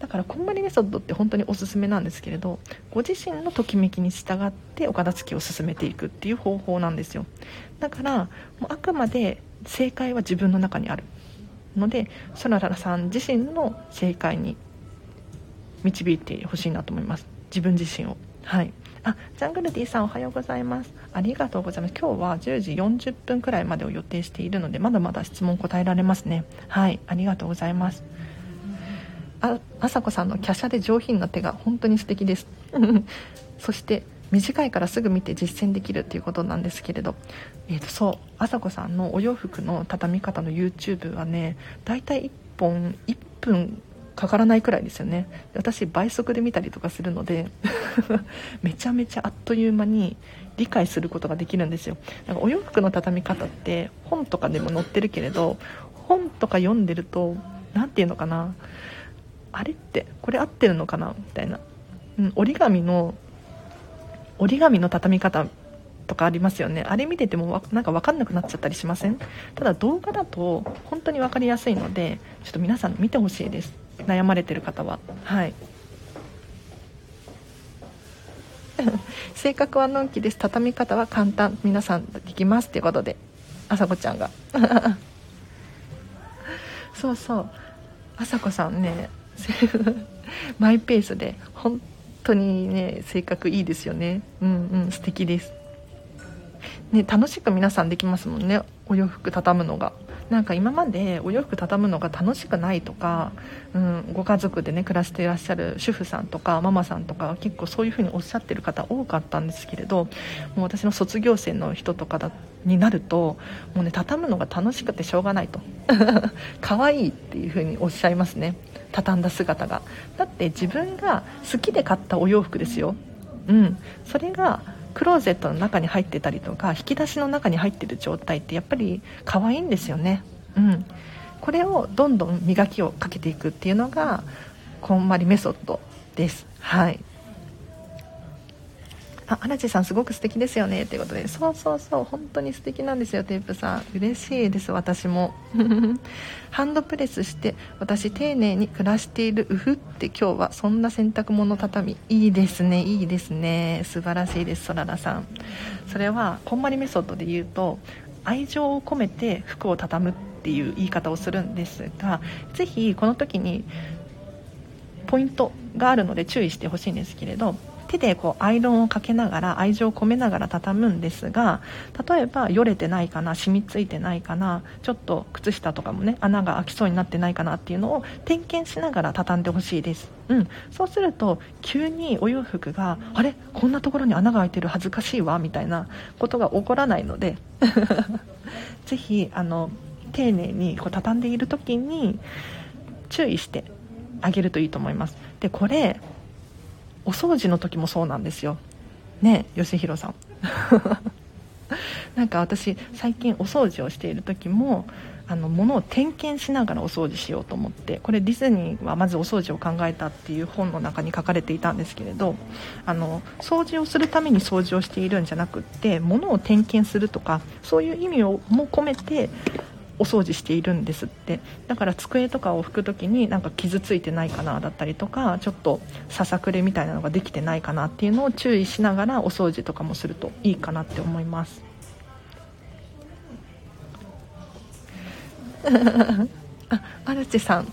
だからこんまりメソッドって本当におすすめなんですけれどご自身のときめきに従ってお片付けを進めていくっていう方法なんですよ。だからもうあくまで正解は自分の中にあるのでソララさん自身の正解に導いてほしいなと思います。自分自身を。はい。あジャングルディさんおはようございます。ありがとうございます。今日は10時40分くらいまでを予定しているのでまだまだ質問答えられますね。はい。ありがとうございます。あさこさんの華奢で上品な手が本当に素敵です。<laughs> そして短いからすぐ見て実践できるっていうことなんですけれど、えー、とそうあさこさんのお洋服の畳み方の YouTube はねだいたい1本1分かからないくらいですよね。私倍速で見たりとかするので <laughs> めちゃめちゃあっという間に理解することができるんですよ。なんかお洋服の畳み方って本とかでも載ってるけれど本とか読んでると何て言うのかな。あれってこれ合ってるのかなみたいな、うん、折り紙の折り紙の畳み方とかありますよね。あれ見ててもなんか分かんなくなっちゃったりしません？ただ動画だと本当に分かりやすいのでちょっと皆さん見てほしいです。悩まれてる方は。はい。<laughs> 性格はのんきです。畳み方は簡単。皆さんできますっていうことであさこちゃんが。<laughs> そうそう。あさこさんね <laughs> マイペースで本当にね性格いいですよね。うんうん素敵です。ね楽しく皆さんできますもんね。お洋服畳むのが。なんか今までお洋服畳むのが楽しくないとか、うん、ご家族でね暮らしていらっしゃる主婦さんとかママさんとか結構そういう風におっしゃってる方多かったんですけれどもう私の卒業生の人とかだになるともうね畳むのが楽しくてしょうがないと。<laughs> 可愛いっていう風におっしゃいますね。畳んだ姿が。だって自分が好きで買ったお洋服ですよ。うん。それがクローゼットの中に入ってたりとか引き出しの中に入ってる状態ってやっぱり可愛いんですよね。うん。これをどんどん磨きをかけていくっていうのがこんまりメソッドです。はい。あ荒地さんすごく素敵ですよねということでそうそうそう本当に素敵なんですよテープさん。嬉しいです私も。<laughs> ハンドプレスして私丁寧に暮らしているうふって今日はそんな洗濯物畳。いいですねいいですね。素晴らしいですそららさん。それはこんまりメソッドで言うと愛情を込めて服を畳むっていう言い方をするんですがぜひこの時にポイントがあるので注意してほしいんですけれど手でこうアイロンをかけながら愛情を込めながら畳むんですが例えばよれてないかな染みついてないかなちょっと靴下とかもね穴が開きそうになってないかなっていうのを点検しながら畳んでほしいです、うん、そうすると急にお洋服があれ？こんなところに穴が開いてる恥ずかしいわみたいなことが起こらないので <laughs> ぜひあの丁寧にこう畳んでいる時に注意してあげるといいと思います。でこれお掃除の時もそうなんですよ。ね吉弘さん。<laughs> なんか私最近お掃除をしている時もあの物を点検しながらお掃除しようと思ってこれディズニーはまずお掃除を考えたっていう本の中に書かれていたんですけれどあの掃除をするために掃除をしているんじゃなくって物を点検するとかそういう意味をも込めてお掃除しているんですって。だから机とかを拭く時になんか傷ついてないかなだったりとかちょっとささくれみたいなのができてないかなっていうのを注意しながらお掃除とかもするといいかなって思います。<laughs> あ荒地さん。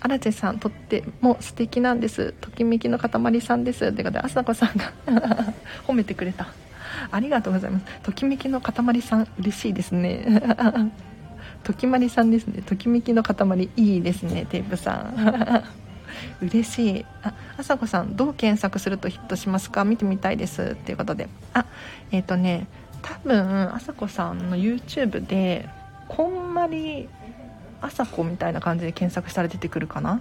荒地さんとっても素敵なんです。ときめきの塊さんです。ってことであさこさんが <laughs> 褒めてくれた。ありがとうございます。ときめきの塊さん嬉しいですね。<laughs> ときまりさんですね。ときめきの塊。いいですねテープさん。<laughs> 嬉しい。ああさこさんどう検索するとヒットしますか？見てみたいです。っていうことで。あえっ、ー、とね多分あさこさんの YouTube でこんまりあさこみたいな感じで検索したら出てくるかな？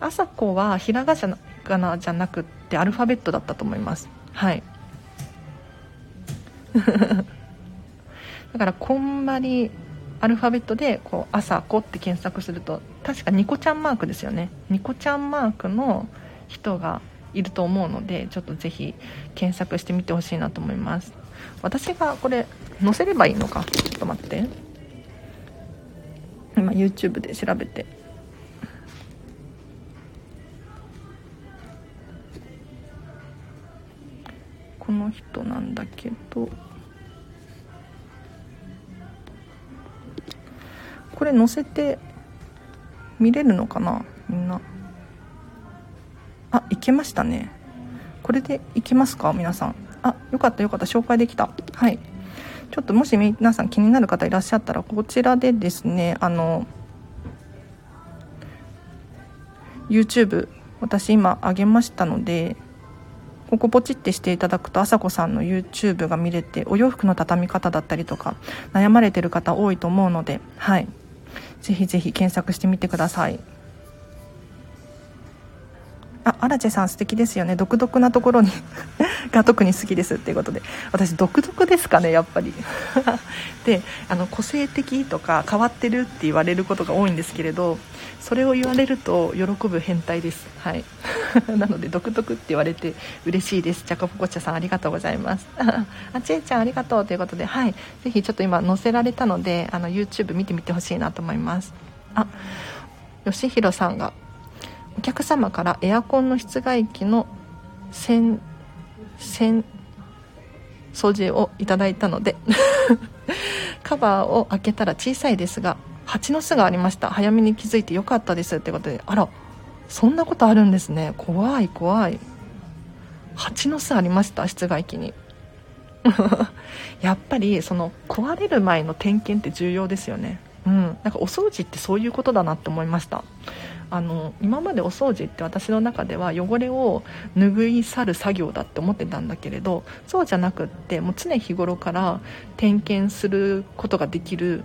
あさこはひらがなじゃなくってアルファベットだったと思います。はい。<laughs> だからこんまりアルファベットでこう「朝子」って検索すると確かニコちゃんマークですよね。ニコちゃんマークの人がいると思うのでちょっとぜひ検索してみてほしいなと思います。私がこれ載せればいいのか？ちょっと待って。今 YouTube で調べて。この人なんだけど。これ載せて見れるのかな？みんな。あいけましたね。これでいけますか？皆さん。あよかったよかった。紹介できた。はい。ちょっともし皆さん気になる方いらっしゃったらこちらでですねあの YouTube 私今上げましたのでここポチってしていただくとあさこさんの YouTube が見れてお洋服の畳み方だったりとか悩まれてる方多いと思うのではい。ぜひぜひ検索してみてください。あアラチェさん素敵ですよね。独特なところに <laughs> が特に好きですっていうことで。私独特ですかねやっぱり。<laughs> であの個性的とか変わってるって言われることが多いんですけれどそれを言われると喜ぶ変態です。はい。<laughs> なので独特って言われて嬉しいです。チャコポコチャさんありがとうございます。あちえちゃんありがとうということではい。ぜひちょっと今載せられたのであの YouTube 見てみてほしいなと思います。あ吉弘さんがお客様からエアコンの室外機の洗洗掃除をいただいたので <laughs> カバーを開けたら小さいですが蜂の巣がありました。早めに気づいてよかったです。ってことであらそんなことあるんですね。怖い怖い。蜂の巣ありました室外機に。<laughs> やっぱりその壊れる前の点検って重要ですよね。うん。なんかお掃除ってそういうことだなって思いました。あの今までお掃除って私の中では汚れを拭い去る作業だって思ってたんだけれどそうじゃなくってもう常日頃から点検することができる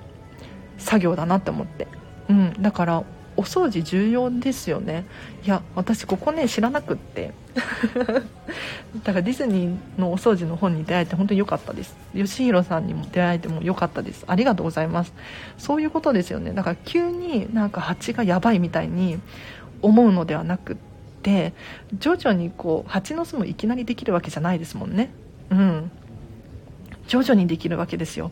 作業だなって思って、うん、だからお掃除重要ですよね。いや私ここね知らなくって。<laughs> だからディズニーのお掃除の本に出会えて本当に良かったです。吉弘さんにも出会えても良かったです。ありがとうございます。そういうことですよね。だから急になんか蜂がやばいみたいに思うのではなくって徐々にこう蜂の巣もいきなりできるわけじゃないですもんね。うん。徐々にできるわけですよ。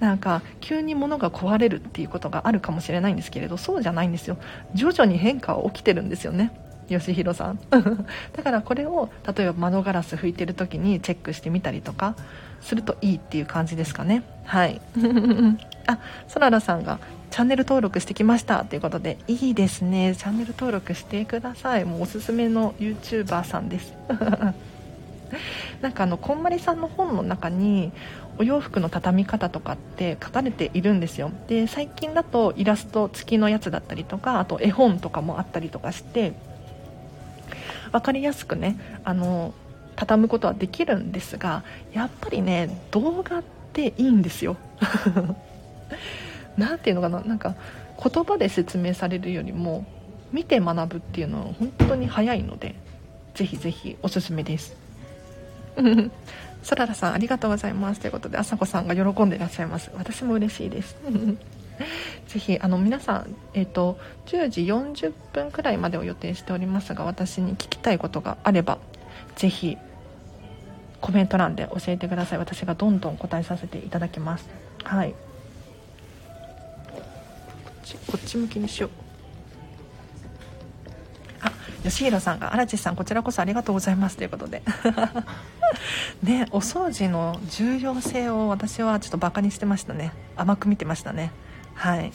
なんか急に物が壊れるっていうことがあるかもしれないんですけれどそうじゃないんですよ。徐々に変化は起きてるんですよね。吉弘さん。<laughs> だからこれを例えば窓ガラス拭いてる時にチェックしてみたりとかするといいっていう感じですかね。はい。<laughs> あそららさんがチャンネル登録してきましたということでいいですね。チャンネル登録してください。もうおすすめの YouTuber さんです。<laughs> なんかあのこんまりさんの本の中にお洋服の畳み方とかって書かれているんですよ。で最近だとイラスト付きのやつだったりとかあと絵本とかもあったりとかして分かりやすくねあの畳むことはできるんですがやっぱりね動画っていいんですよ。<laughs> 何ていうのかななんか言葉で説明されるよりも見て学ぶっていうのは本当に早いのでぜひぜひおすすめです。そららさんありがとうございます。ということであさこさんが喜んでいらっしゃいます。私も嬉しいです。<laughs> ぜひあの皆さん、えーと、10時40分くらいまでを予定しておりますが私に聞きたいことがあればぜひコメント欄で教えてください。私がどんどん答えさせていただきます。はい。こっち向きにしよう。吉弘さんが「荒地さんこちらこそありがとうございます」ということで。<laughs> ねお掃除の重要性を私はちょっとバカにしてましたね。甘く見てましたね。はい。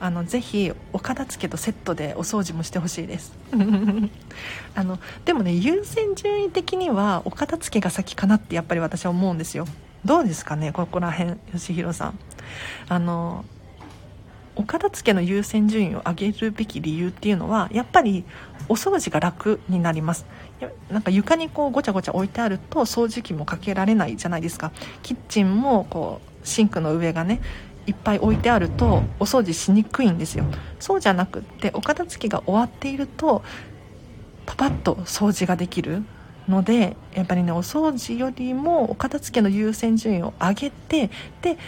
あのぜひお片付けとセットでお掃除もしてほしいです。<laughs> あのでもね優先順位的にはお片付けが先かなってやっぱり私は思うんですよ。どうですかねここら辺吉弘さん。あのお片付けの優先順位を上げるべき理由っていうのはやっぱりお掃除が楽になります。なんか床にこうごちゃごちゃ置いてあると掃除機もかけられないじゃないですか。キッチンもこうシンクの上がねいっぱい置いてあるとお掃除しにくいんですよ。そうじゃなくってお片付けが終わっているとパパッと掃除ができるのでやっぱりねお掃除よりもお片付けの優先順位を上げてで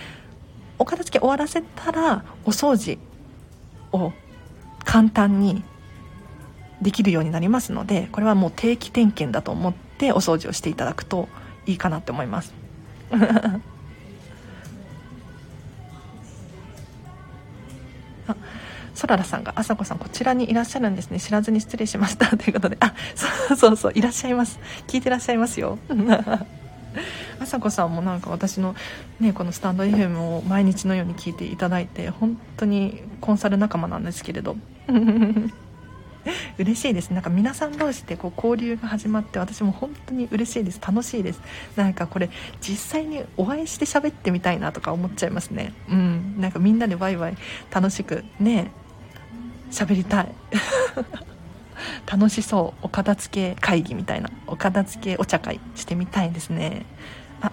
お片付け終わらせたらお掃除を簡単にできるようになりますのでこれはもう定期点検だと思ってお掃除をしていただくといいかなって思います <laughs> あそららさんが、あさこさん、こちらにいらっしゃるんですね。知らずに失礼しました。<laughs> ということで、あ、そう <laughs> そうそう、いらっしゃいます。聞いてらっしゃいますよ。あさこさんもなんか私の、ね、このスタンド FM を毎日のように聞いていただいて、本当にコンサル仲間なんですけれど。<laughs> 嬉しいです。なんか皆さん同士でこう交流が始まって私も本当に嬉しいです。楽しいです。なんかこれ実際にお会いして喋ってみたいなとか思っちゃいますね。うん。なんかみんなでワイワイ楽しくね喋りたい。<laughs> 楽しそう。お片付け会議みたいな。お片付けお茶会してみたいですね。あ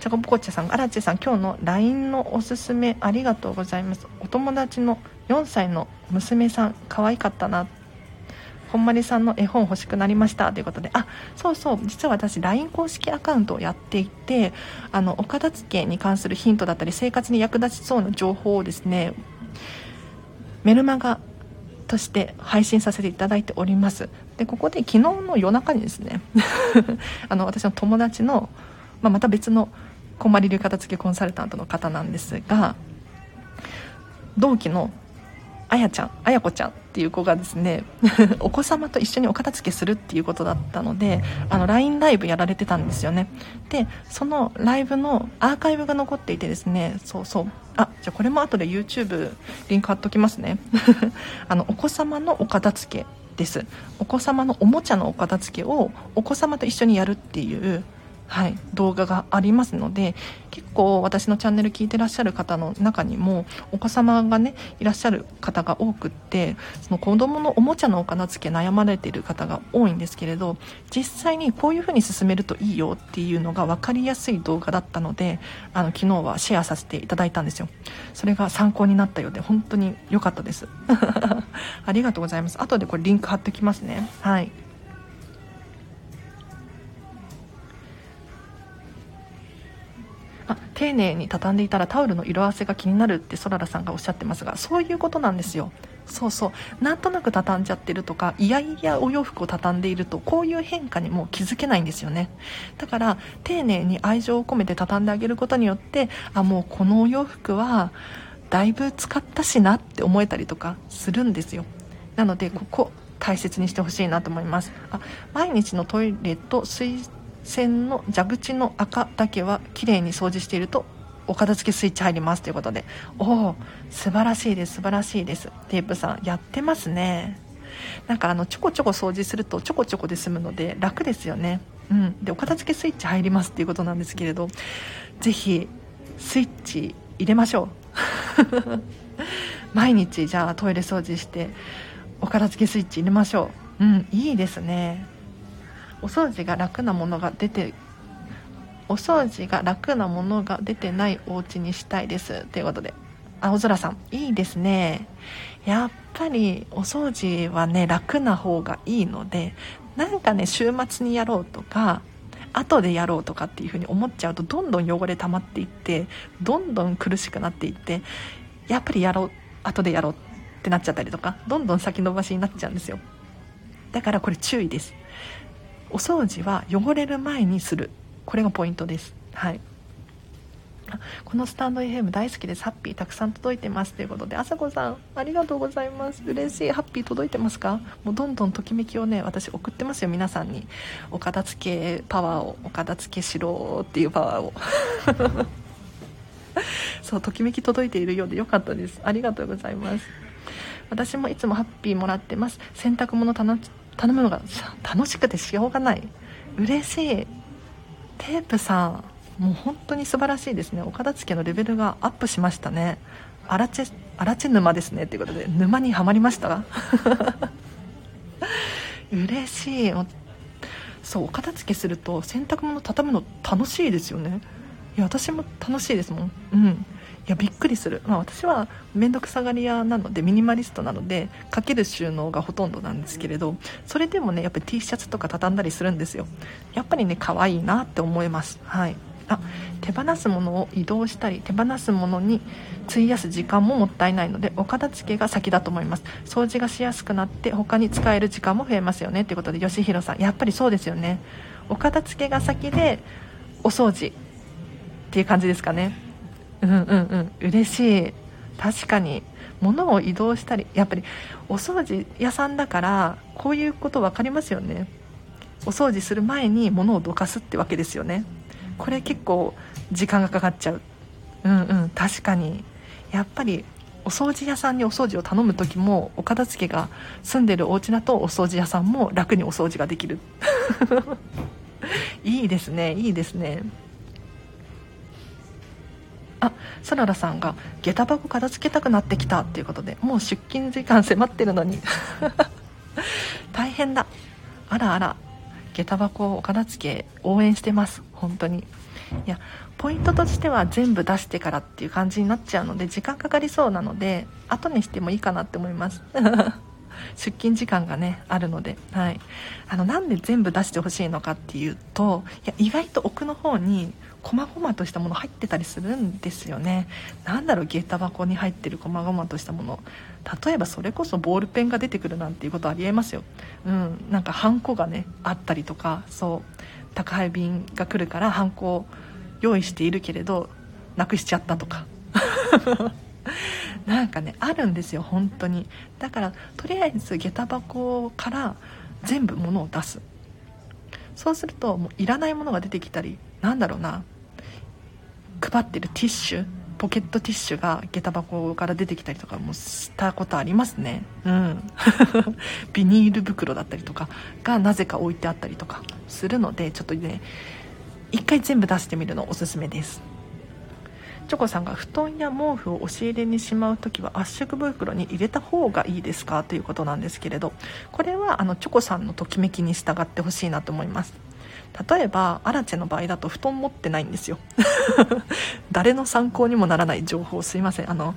チョコポコッチャさん、荒地さん、今日の LINE のおすすめありがとうございます。お友達の4歳の娘さん可愛かったな。ほんまりさんの絵本欲しくなりました。ということであそうそう。実は私 LINE 公式アカウントをやっていてあのお片付けに関するヒントだったり生活に役立ちそうな情報をですねメルマガとして配信させていただいております。でここで昨日の夜中にですね <laughs> あの私の友達の、まあ、また別のこんまり流片付けコンサルタントの方なんですが同期のあやちゃんあやこちゃんっていう子がですね <laughs> お子様と一緒にお片付けするっていうことだったのであの LINE ライブやられてたんですよね。でそのライブのアーカイブが残っていてですねそうそう。あじゃあこれも後で YouTube リンク貼っときますね。<laughs> あのお子様のお片付けです。お子様のおもちゃのお片付けをお子様と一緒にやるっていうはい、動画がありますので結構私のチャンネル聞いてらっしゃる方の中にもお子様がねいらっしゃる方が多くってその子供のおもちゃのお片付け悩まれている方が多いんですけれど実際にこういう風に進めるといいよっていうのが分かりやすい動画だったのであの昨日はシェアさせていただいたんですよ。それが参考になったようで本当に良かったです。<laughs> ありがとうございます。後でこれリンク貼っておきますね。はい。丁寧に畳んでいたらタオルの色あせが気になるってそららさんがおっしゃってますがそういうことなんですよそう。そうなんとなく畳んじゃってるとかいやいやお洋服を畳んでいるとこういう変化にも気づけないんですよね。だから丁寧に愛情を込めて畳んであげることによってあもうこのお洋服はだいぶ使ったしなって思えたりとかするんですよ。なのでここ大切にしてほしいなと思います。あ毎日のトイレと水洗の蛇口の赤だけは綺麗に掃除しているとお片付けスイッチ入りますということで。おお素晴らしいです。素晴らしいです。テープさんやってますね。なんかあのちょこちょこ掃除するとちょこちょこで済むので楽ですよね。うん。でお片付けスイッチ入りますっていうことなんですけれどぜひスイッチ入れましょう。<laughs> 毎日じゃあトイレ掃除してお片付けスイッチ入れましょう。うんいいですね。お掃除が楽なものが出てお掃除が楽なものが出てないお家にしたいです。ということで。青空さんいいですね。やっぱりお掃除はね楽な方がいいのでなんかね週末にやろうとか後でやろうとかっていう風に思っちゃうとどんどん汚れ溜まっていってどんどん苦しくなっていってやっぱりやろう後でやろうってなっちゃったりとかどんどん先延ばしになっちゃうんですよ。だからこれ注意です。お掃除は汚れる前にする。これがポイントです。はい。このスタンド FM 大好きですハッピーたくさん届いてます。ということであさこさんありがとうございます。嬉しい。ハッピー届いてますか？もうどんどんときめきをね私送ってますよ皆さんに。お片付けパワーをお片付けしろっていうパワーを。<laughs> そうときめき届いているようでよかったです。ありがとうございます。私もいつもハッピーもらってます。洗濯物頼むのが楽しくてしょうがない。嬉しい。テープさんもう本当に素晴らしいですね。お片付けのレベルがアップしましたね。アラチェアラチェ沼ですねということで沼にはまりました？<laughs> 嬉しい。そうお片付けすると洗濯物畳むの楽しいですよね。いや私も楽しいですもん。うん。いやびっくりする、まあ、私は面倒くさがり屋なのでミニマリストなのでかける収納がほとんどなんですけれどそれでもねやっぱり T シャツとか畳んだりするんですよ。やっぱりね可愛いなって思います。はい。あ手放すものを移動したり手放すものに費やす時間ももったいないのでお片付けが先だと思います。掃除がしやすくなって他に使える時間も増えますよねということで吉弘さん。やっぱりそうですよね。お片付けが先でお掃除っていう感じですかね。うんうんうん。嬉しい。確かに。物を移動したりやっぱりお掃除屋さんだからこういうこと分かりますよね。お掃除する前に物をどかすってわけですよね。これ結構時間がかかっちゃう。うんうん。確かに。やっぱりお掃除屋さんにお掃除を頼む時もお片付けが住んでるお家だとお掃除屋さんも楽にお掃除ができる。<laughs> いいですね。いいですね。あサララさんが下駄箱片付けたくなってきたっていうことでもう出勤時間迫ってるのに。<laughs> 大変だ。あらあら下駄箱お片付け応援してます。本当に。いやポイントとしては全部出してからっていう感じになっちゃうので時間かかりそうなので後にしてもいいかなって思います。<laughs> 出勤時間がねあるので、はい、あのなんで全部出してほしいのかっていうといや意外と奥の方に細々としたもの入ってたりするんですよね。何だろう下駄箱に入ってる細々としたもの。例えばそれこそボールペンが出てくるなんていうことありえますよ。うんなんかハンコがねあったりとかそう宅配便が来るからハンコを用意しているけれどなくしちゃったとか。<laughs> なんかねあるんですよ本当に。だからとりあえず下駄箱から全部物を出す。そうするともういらないものが出てきたりなんだろうな。配ってるティッシュポケットティッシュが下駄箱から出てきたりとかもしたことありますね。うん。<laughs> ビニール袋だったりとかがなぜか置いてあったりとかするのでちょっとね一回全部出してみるのおすすめです。チョコさんが布団や毛布を押し入れにしまう時は圧縮袋に入れた方がいいですか？ということなんですけれどこれはあのチョコさんのときめきに従ってほしいなと思います。例えばアラチェの場合だと布団持ってないんですよ。<laughs> 誰の参考にもならない情報すいません。あの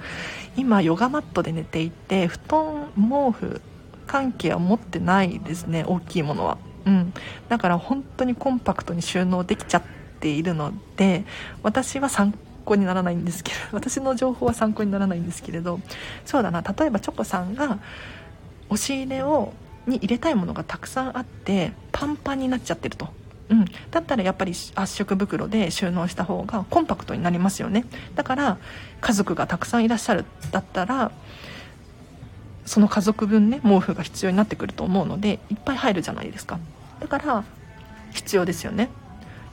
今ヨガマットで寝ていて布団毛布関係は持ってないですね大きいものは。うん。だから本当にコンパクトに収納できちゃっているので私は参考にならないんですけど <laughs> 私の情報は参考にならないんですけれどそうだな。例えばチョコさんが押し入れをに入れたいものがたくさんあってパンパンになっちゃってると、うん、だったらやっぱり圧縮袋で収納した方がコンパクトになりますよね。だから家族がたくさんいらっしゃるだったらその家族分ね毛布が必要になってくると思うのでいっぱい入るじゃないですか。だから必要ですよね。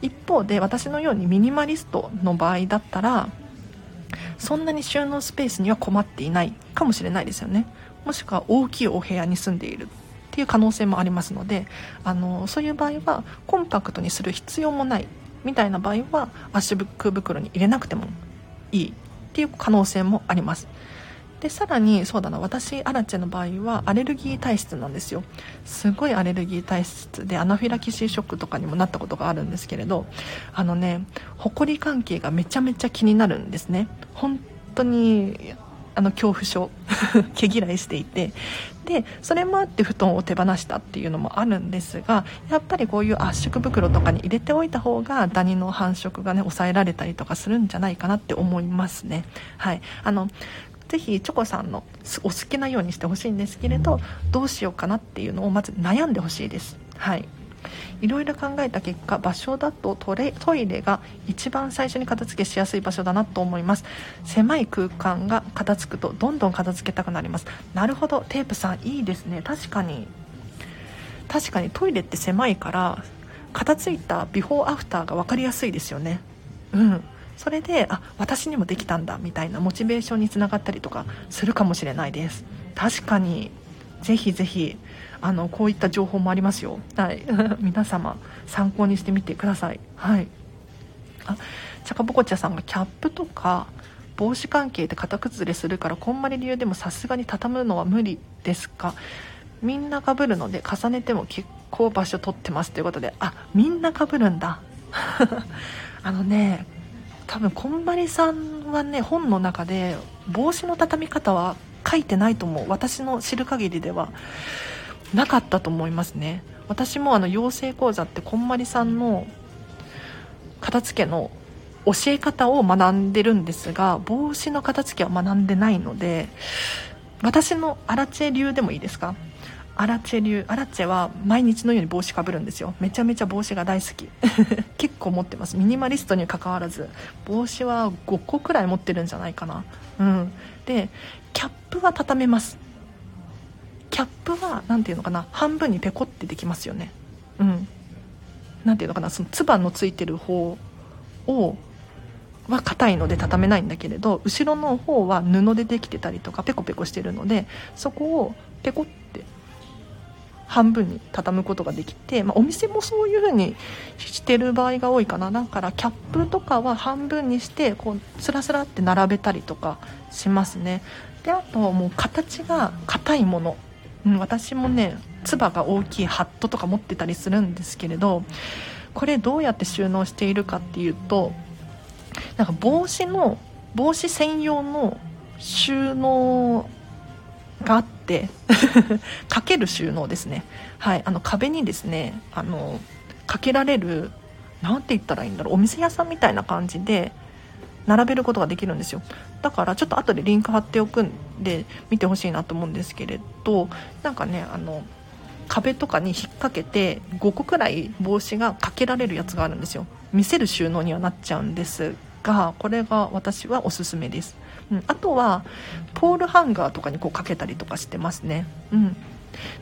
一方で私のようにミニマリストの場合だったらそんなに収納スペースには困っていないかもしれないですよね。もしくは大きいお部屋に住んでいる。っていう可能性もありますのであのそういう場合はコンパクトにする必要もないみたいな場合は圧縮袋に入れなくてもいいっていう可能性もあります。でさらにそうだな私アラチェの場合はアレルギー体質なんですよ。すごいアレルギー体質でアナフィラキシーショックとかにもなったことがあるんですけれどあのねほこり関係がめちゃめちゃ気になるんですね。本当にあの恐怖症 <laughs> 毛嫌いしていてでそれもあって布団を手放したっていうのもあるんですがやっぱりこういう圧縮袋とかに入れておいた方がダニの繁殖がね抑えられたりとかするんじゃないかなって思いますね。はい。あのぜひチョコさんのお好きなようにしてほしいんですけれどどうしようかなっていうのをまず悩んでほしいです。はい。いろいろ考えた結果場所だとトレトイレが一番最初に片付けしやすい場所だなと思います。狭い空間が片付くとどんどん片付けたくなります。なるほど。テープさんいいですね。確かに。確かにトイレって狭いから片付いたビフォーアフターが分かりやすいですよね。うん。それであ私にもできたんだみたいなモチベーションにつながったりとかするかもしれないです。確かに。ぜひぜひ。あのこういった情報もありますよ、はい、<laughs> 皆様参考にしてみてください。はい。あチャカポコチャさんがキャップとか帽子関係で型崩れするからこんまり理由でもさすがに畳むのは無理ですか？みんなかぶるので重ねても結構場所取ってますということで。あみんなかぶるんだ。<laughs> あのね多分こんまりさんはね本の中で帽子の畳み方は書いてないと思う。私の知る限りでは。なかったと思いますね。私もあの養成講座ってこんまりさんの片付けの教え方を学んでるんですが帽子の片付けは学んでないので私のアラチェ流でもいいですか？アラチェ流アラチェは毎日のように帽子かぶるんですよ。めちゃめちゃ帽子が大好き。<laughs> 結構持ってます。ミニマリストにかかわらず帽子は5個くらい持ってるんじゃないかな。うん。でキャップは畳めます。キャップは何ていうのかな半分にペコってできますよね。うん。何ていうのかなそのつばのついてる方をは硬いので畳めないんだけれど後ろの方は布でできてたりとかペコペコしてるのでそこをペコって半分に畳むことができて、まあ、お店もそういう風にしてる場合が多いかな。だからキャップとかは半分にしてこうスラスラって並べたりとかしますね。であともう形が硬いもの、うん、私もねつばが大きいハットとか持ってたりするんですけれどこれどうやって収納しているかっていうとなんか帽子の帽子専用の収納があって <laughs> かける収納ですね。はいあの壁にですねあのかけられる何て言ったらいいんだろうお店屋さんみたいな感じで並べることができるんですよ。だからちょっと後でリンク貼っておくんで見てほしいなと思うんですけれどなんかねあの壁とかに引っ掛けて5個くらい帽子がかけられるやつがあるんですよ。見せる収納にはなっちゃうんですがこれが私はおすすめです。うん、あとはポールハンガーとかにこうかけたりとかしてますね。うん。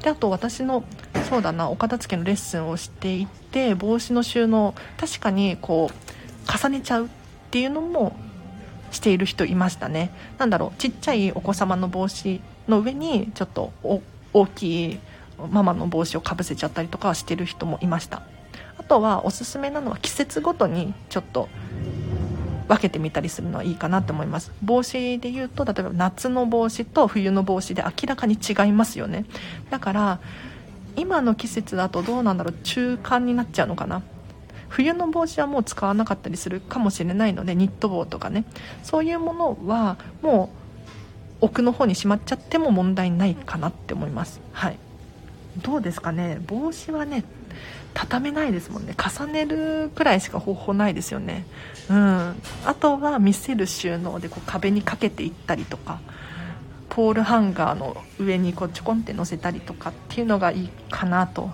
であと私のそうだなお片付けのレッスンをしていて帽子の収納確かにこう重ねちゃうっていうのもしている人いましたね。何だろうちっちゃいお子様の帽子の上にちょっと大きいママの帽子をかぶせちゃったりとかしてる人もいました。あとはおすすめなのは季節ごとにちょっと分けてみたりするのはいいかなって思います。帽子で言うと例えば夏の帽子と冬の帽子で明らかに違いますよね。だから今の季節だとどうなんだろう中間になっちゃうのかな。冬の帽子はもう使わなかったりするかもしれないのでニット帽とかね。そういうものはもう奥の方にしまっちゃっても問題ないかなって思います。はい。どうですかね。帽子はね畳めないですもんね。重ねるくらいしか方法ないですよね。うん。あとは見せる収納でこう壁にかけていったりとかポールハンガーの上にこうちょこんって乗せたりとかっていうのがいいかなと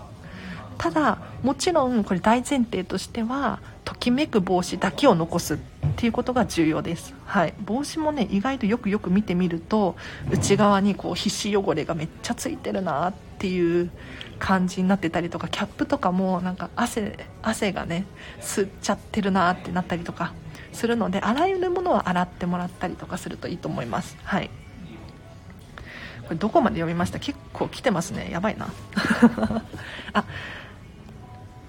ただもちろんこれ大前提としてはときめく帽子だけを残すっていうことが重要です、はい、帽子もね意外とよくよく見てみると内側にこう皮脂汚れがめっちゃついてるなっていう感じになってたりとかキャップとかもなんか汗汗がね吸っちゃってるなってなったりとかするのであらゆるものは洗ってもらったりとかするといいと思います。はい。これどこまで読みました？結構来てますね。やばいな。<laughs> あ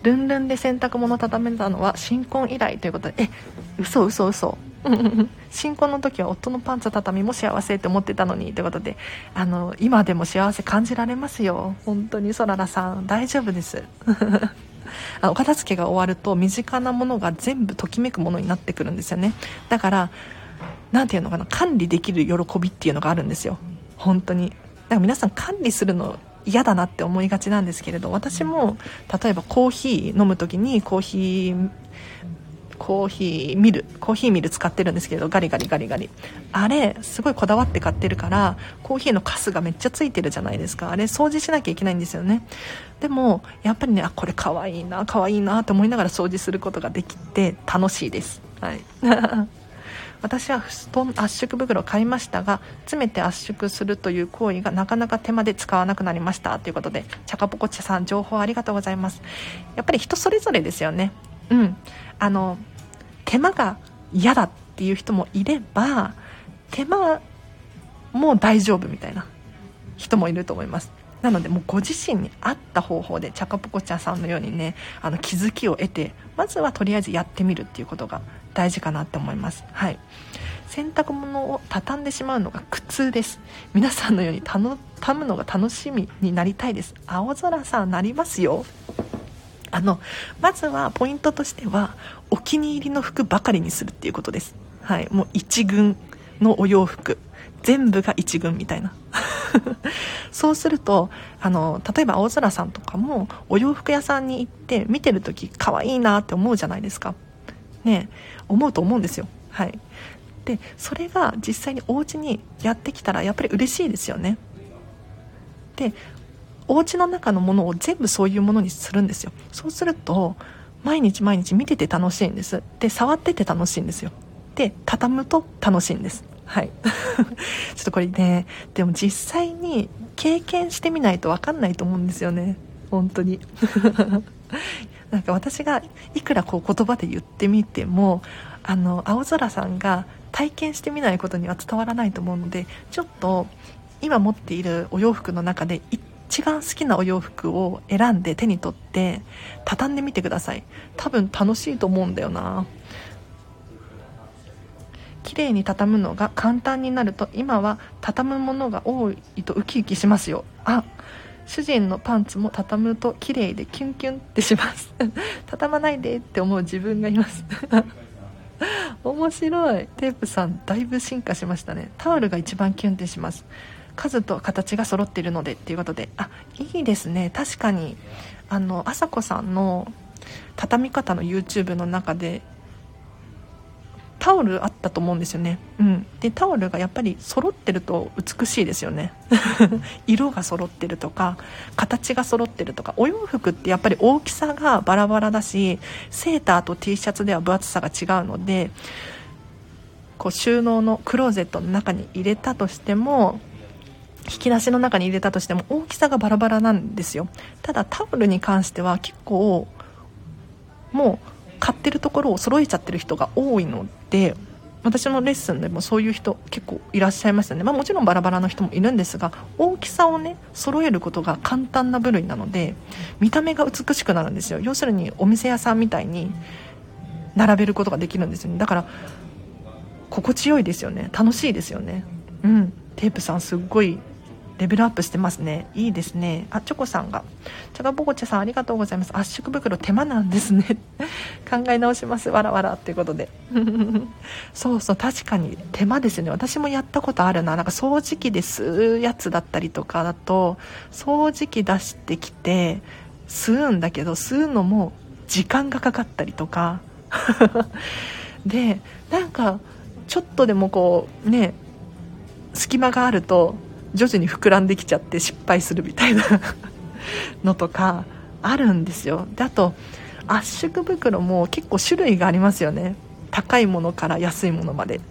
ルンルンで洗濯物畳めたのは新婚以来ということでえ嘘嘘嘘。<laughs> 新婚の時は夫のパンツ畳みも幸せって思ってたのにということであの今でも幸せ感じられますよ。本当にそららさん。大丈夫です。<laughs> あお片付けが終わると身近なものが全部ときめくものになってくるんですよね。だから何ていうのかな管理できる喜びっていうのがあるんですよ。本当に。だから皆さん管理するの嫌だなって思いがちなんですけれど私も例えばコーヒー飲む時にコーヒーコーヒーミルコーヒーミル使ってるんですけどガリガリガリガリ。あれすごいこだわって買ってるからコーヒーのカスがめっちゃついてるじゃないですか。あれ掃除しなきゃいけないんですよね。でもやっぱりねあこれかわいいなかわいいなと思いながら掃除することができて楽しいです。はい。私は布団圧縮袋を買いましたが詰めて圧縮するという行為がなかなか手間で使わなくなりました。ということでチャカポコチャさん情報ありがとうございます。やっぱり人それぞれですよね。うん。あの手間が嫌だっていう人もいれば手間も大丈夫みたいな人もいると思います。なのでもうご自身に合った方法でチャカポコちゃんさんのようにねあの気づきを得てまずはとりあえずやってみるっていうことが大事かなって思います。はい。洗濯物を畳んでしまうのが苦痛です。皆さんのように畳むのが楽しみになりたいです。青空さんなりますよ。あのまずはポイントとしてはお気に入りの服ばかりにするっていうことです。はい。もう一軍のお洋服。全部が一軍みたいな。<laughs> そうするとあの例えば青空さんとかもお洋服屋さんに行って見てる時可愛いなって思うじゃないですか。ね思うと思うんですよ。はい。でそれが実際にお家にやってきたらやっぱり嬉しいですよね。でお家の中のものを全部そういうものにするんですよ。そうすると毎日毎日見てて楽しいんです。で触ってて楽しいんですよ。で畳むと楽しいんです。はい。<laughs> ちょっとこれねでも実際に経験してみないと分かんないと思うんですよね。本当に。なんか私がいくらこう言葉で言ってみてもあの青空さんが体験してみないことには伝わらないと思うのでちょっと今持っているお洋服の中で一番好きなお洋服を選んで手に取って畳んでみてください。多分楽しいと思うんだよな。綺麗に畳むのが簡単になると今は畳むものが多いとウキウキしますよ。あ主人のパンツも畳むと綺麗でキュンキュンってします。<laughs> 畳まないでって思う自分がいます。<laughs> 面白い。テープさんだいぶ進化しましたね。タオルが一番キュンってします。数と形が揃っているのでっていうことで。あいいですね。確かに。あの朝子さんの畳み方の YouTube の中でタオルあったと思うんですよね、うん、でタオルがやっぱり揃ってると美しいですよね。<laughs> 色が揃ってるとか形が揃ってるとかお洋服ってやっぱり大きさがバラバラだしセーターと T シャツでは分厚さが違うのでこう収納のクローゼットの中に入れたとしても引き出しの中に入れたとしても大きさがバラバラなんですよ。ただタオルに関しては結構もう買ってるところを揃えちゃってる人が多いので私のレッスンでもそういう人結構いらっしゃいましたね、まあ、もちろんバラバラの人もいるんですが大きさをね揃えることが簡単な部類なので見た目が美しくなるんですよ。要するにお店屋さんみたいに並べることができるんですよね。だから心地よいですよね。楽しいですよね。うん。テープさんすっごいレベルアップしてますね。いいですね。あチョコさんが。チャガボコチャさんありがとうございます。圧縮袋手間なんですね。<laughs> 考え直します。わらわらっていうことで。<laughs> そうそう確かに。手間ですよね。私もやったことあるな。なんか掃除機で吸うやつだったりとかだと掃除機出してきて吸うんだけど吸うのも時間がかかったりとか。<laughs> でなんかちょっとでもこうね隙間があると徐々に膨らんできちゃって失敗するみたいな <laughs> のとかあるんですよ。であと圧縮袋も結構種類がありますよね。高いものから安いものまで。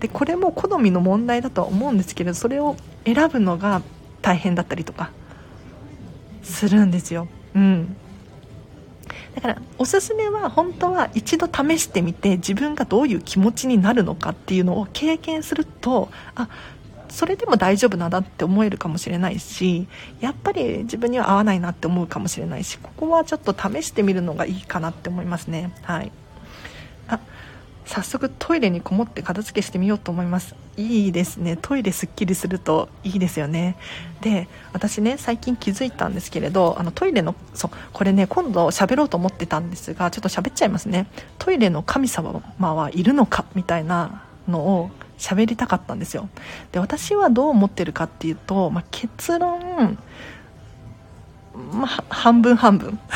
でこれも好みの問題だとは思うんですけどそれを選ぶのが大変だったりとかするんですよ。うん。だからおすすめは本当は一度試してみて自分がどういう気持ちになるのかっていうのを経験するとあそれでも大丈夫なんだって思えるかもしれないしやっぱり自分には合わないなって思うかもしれないしここはちょっと試してみるのがいいかなって思いますね。はい。あ早速トイレにこもって片付けしてみようと思います。いいですね。トイレすっきりするといいですよね。で私ね最近気づいたんですけれどあのトイレのそうこれね今度喋ろうと思ってたんですがちょっと喋っちゃいますね。トイレの神様はいるのかみたいなのを喋りたかったんですよ。で私はどう思ってるかっていうと、まあ、結論、まあ、半分半分。<laughs>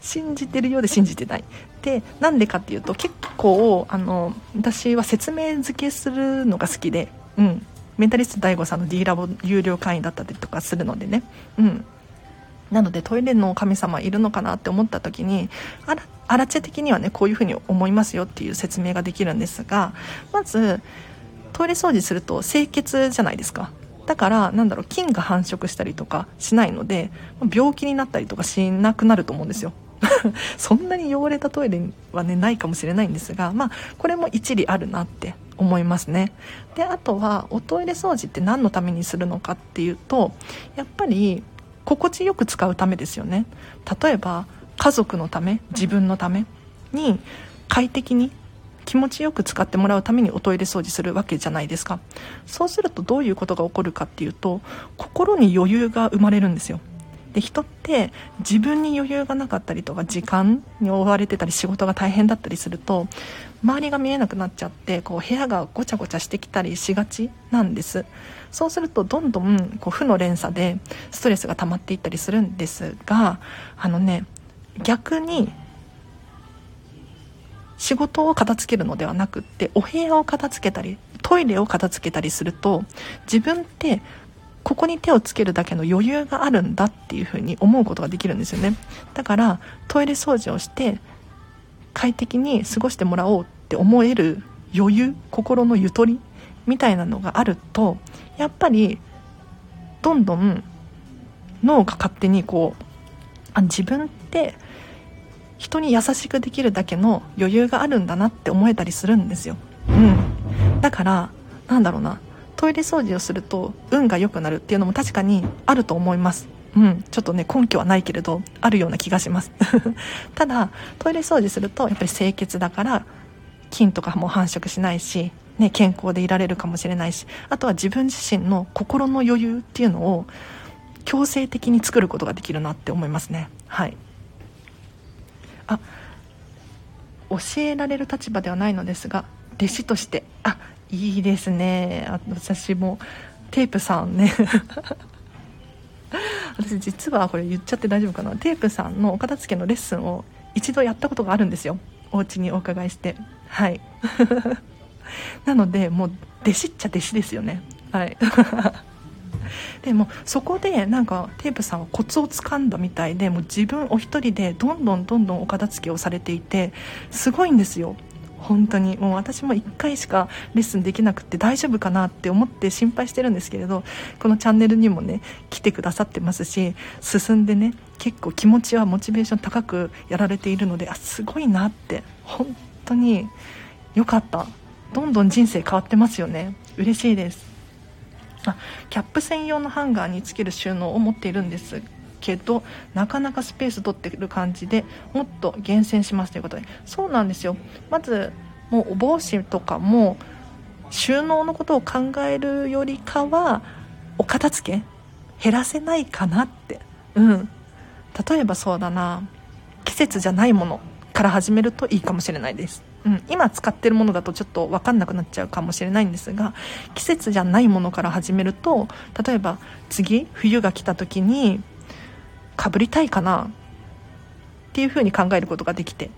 信じてるようで信じてない。でなんでかっていうと結構あの私は説明付けするのが好きでうん。メンタリスト DAIGO さんの D ラボ有料会員だったりとかするのでね。うん。なのでトイレの神様いるのかなって思った時にあらアラチェ的にはねこういうふうに思いますよっていう説明ができるんですがまずトイレ掃除すると清潔じゃないですか。だからなんだろう菌が繁殖したりとかしないので病気になったりとかしなくなると思うんですよ。<laughs> そんなに汚れたトイレはねないかもしれないんですがまあこれも一理あるなって思いますね。であとはおトイレ掃除って何のためにするのかっていうとやっぱり心地よく使うためですよね。例えば家族のため自分のために快適に気持ちよく使ってもらうためにおトイレ掃除するわけじゃないですか。そうするとどういうことが起こるかっていうと心に余裕が生まれるんですよ。で人って自分に余裕がなかったりとか時間に追われてたり仕事が大変だったりすると周りが見えなくなっちゃってこう部屋がごちゃごちゃしてきたりしがちなんです。そうするとどんどんこう負の連鎖でストレスが溜まっていったりするんですがあのね逆に仕事を片付けるのではなくってお部屋を片付けたりトイレを片付けたりすると自分ってここに手をつけるだけの余裕があるんだっていうふうに思うことができるんですよね。だからトイレ掃除をして快適に過ごしてもらおうって思える余裕心のゆとりみたいなのがあるとやっぱりどんどん脳が勝手にこうあ自分って人に優しくできるだけの余裕があるんだなって思えたりするんですよ。うん。だからなんだろうな。トイレ掃除をすると運が良くなるっていうのも確かにあると思います。うん、ちょっとね根拠はないけれどあるような気がします。<laughs> ただトイレ掃除するとやっぱり清潔だから菌とかも繁殖しないし、ね、健康でいられるかもしれないしあとは自分自身の心の余裕っていうのを強制的に作ることができるなって思いますね。はい。あ教えられる立場ではないのですが弟子としてあいいですね。私もテープさんね。私実はこれ言っちゃって大丈夫かな。テープさんのお片付けのレッスンを一度やったことがあるんですよ。お家にお伺いして。はい。<laughs> なのでもう弟子っちゃ弟子ですよね。はい。<laughs> でもそこでなんかテープさんはコツをつかんだみたいでもう自分お一人でどんどんどんどんお片付けをされていてすごいんですよ。本当に。もう私も1回しかレッスンできなくて大丈夫かなって思って心配してるんですけれどこのチャンネルにもね来てくださってますし進んでね結構気持ちはモチベーション高くやられているのであすごいなって本当に良かった。どんどん人生変わってますよね。嬉しいです。あキャップ専用のハンガーにつける収納を持っているんです。けどなかなかスペース取ってる感じでもっと厳選しますということで。そうなんですよ。まずもうお帽子とかも収納のことを考えるよりかはお片付け減らせないかなって。うん。例えばそうだな。季節じゃないものから始めるといいかもしれないです、うん、今使ってるものだとちょっと分かんなくなっちゃうかもしれないんですが季節じゃないものから始めると例えば次冬が来た時にかぶりたいかな？っていうふうに考えることができて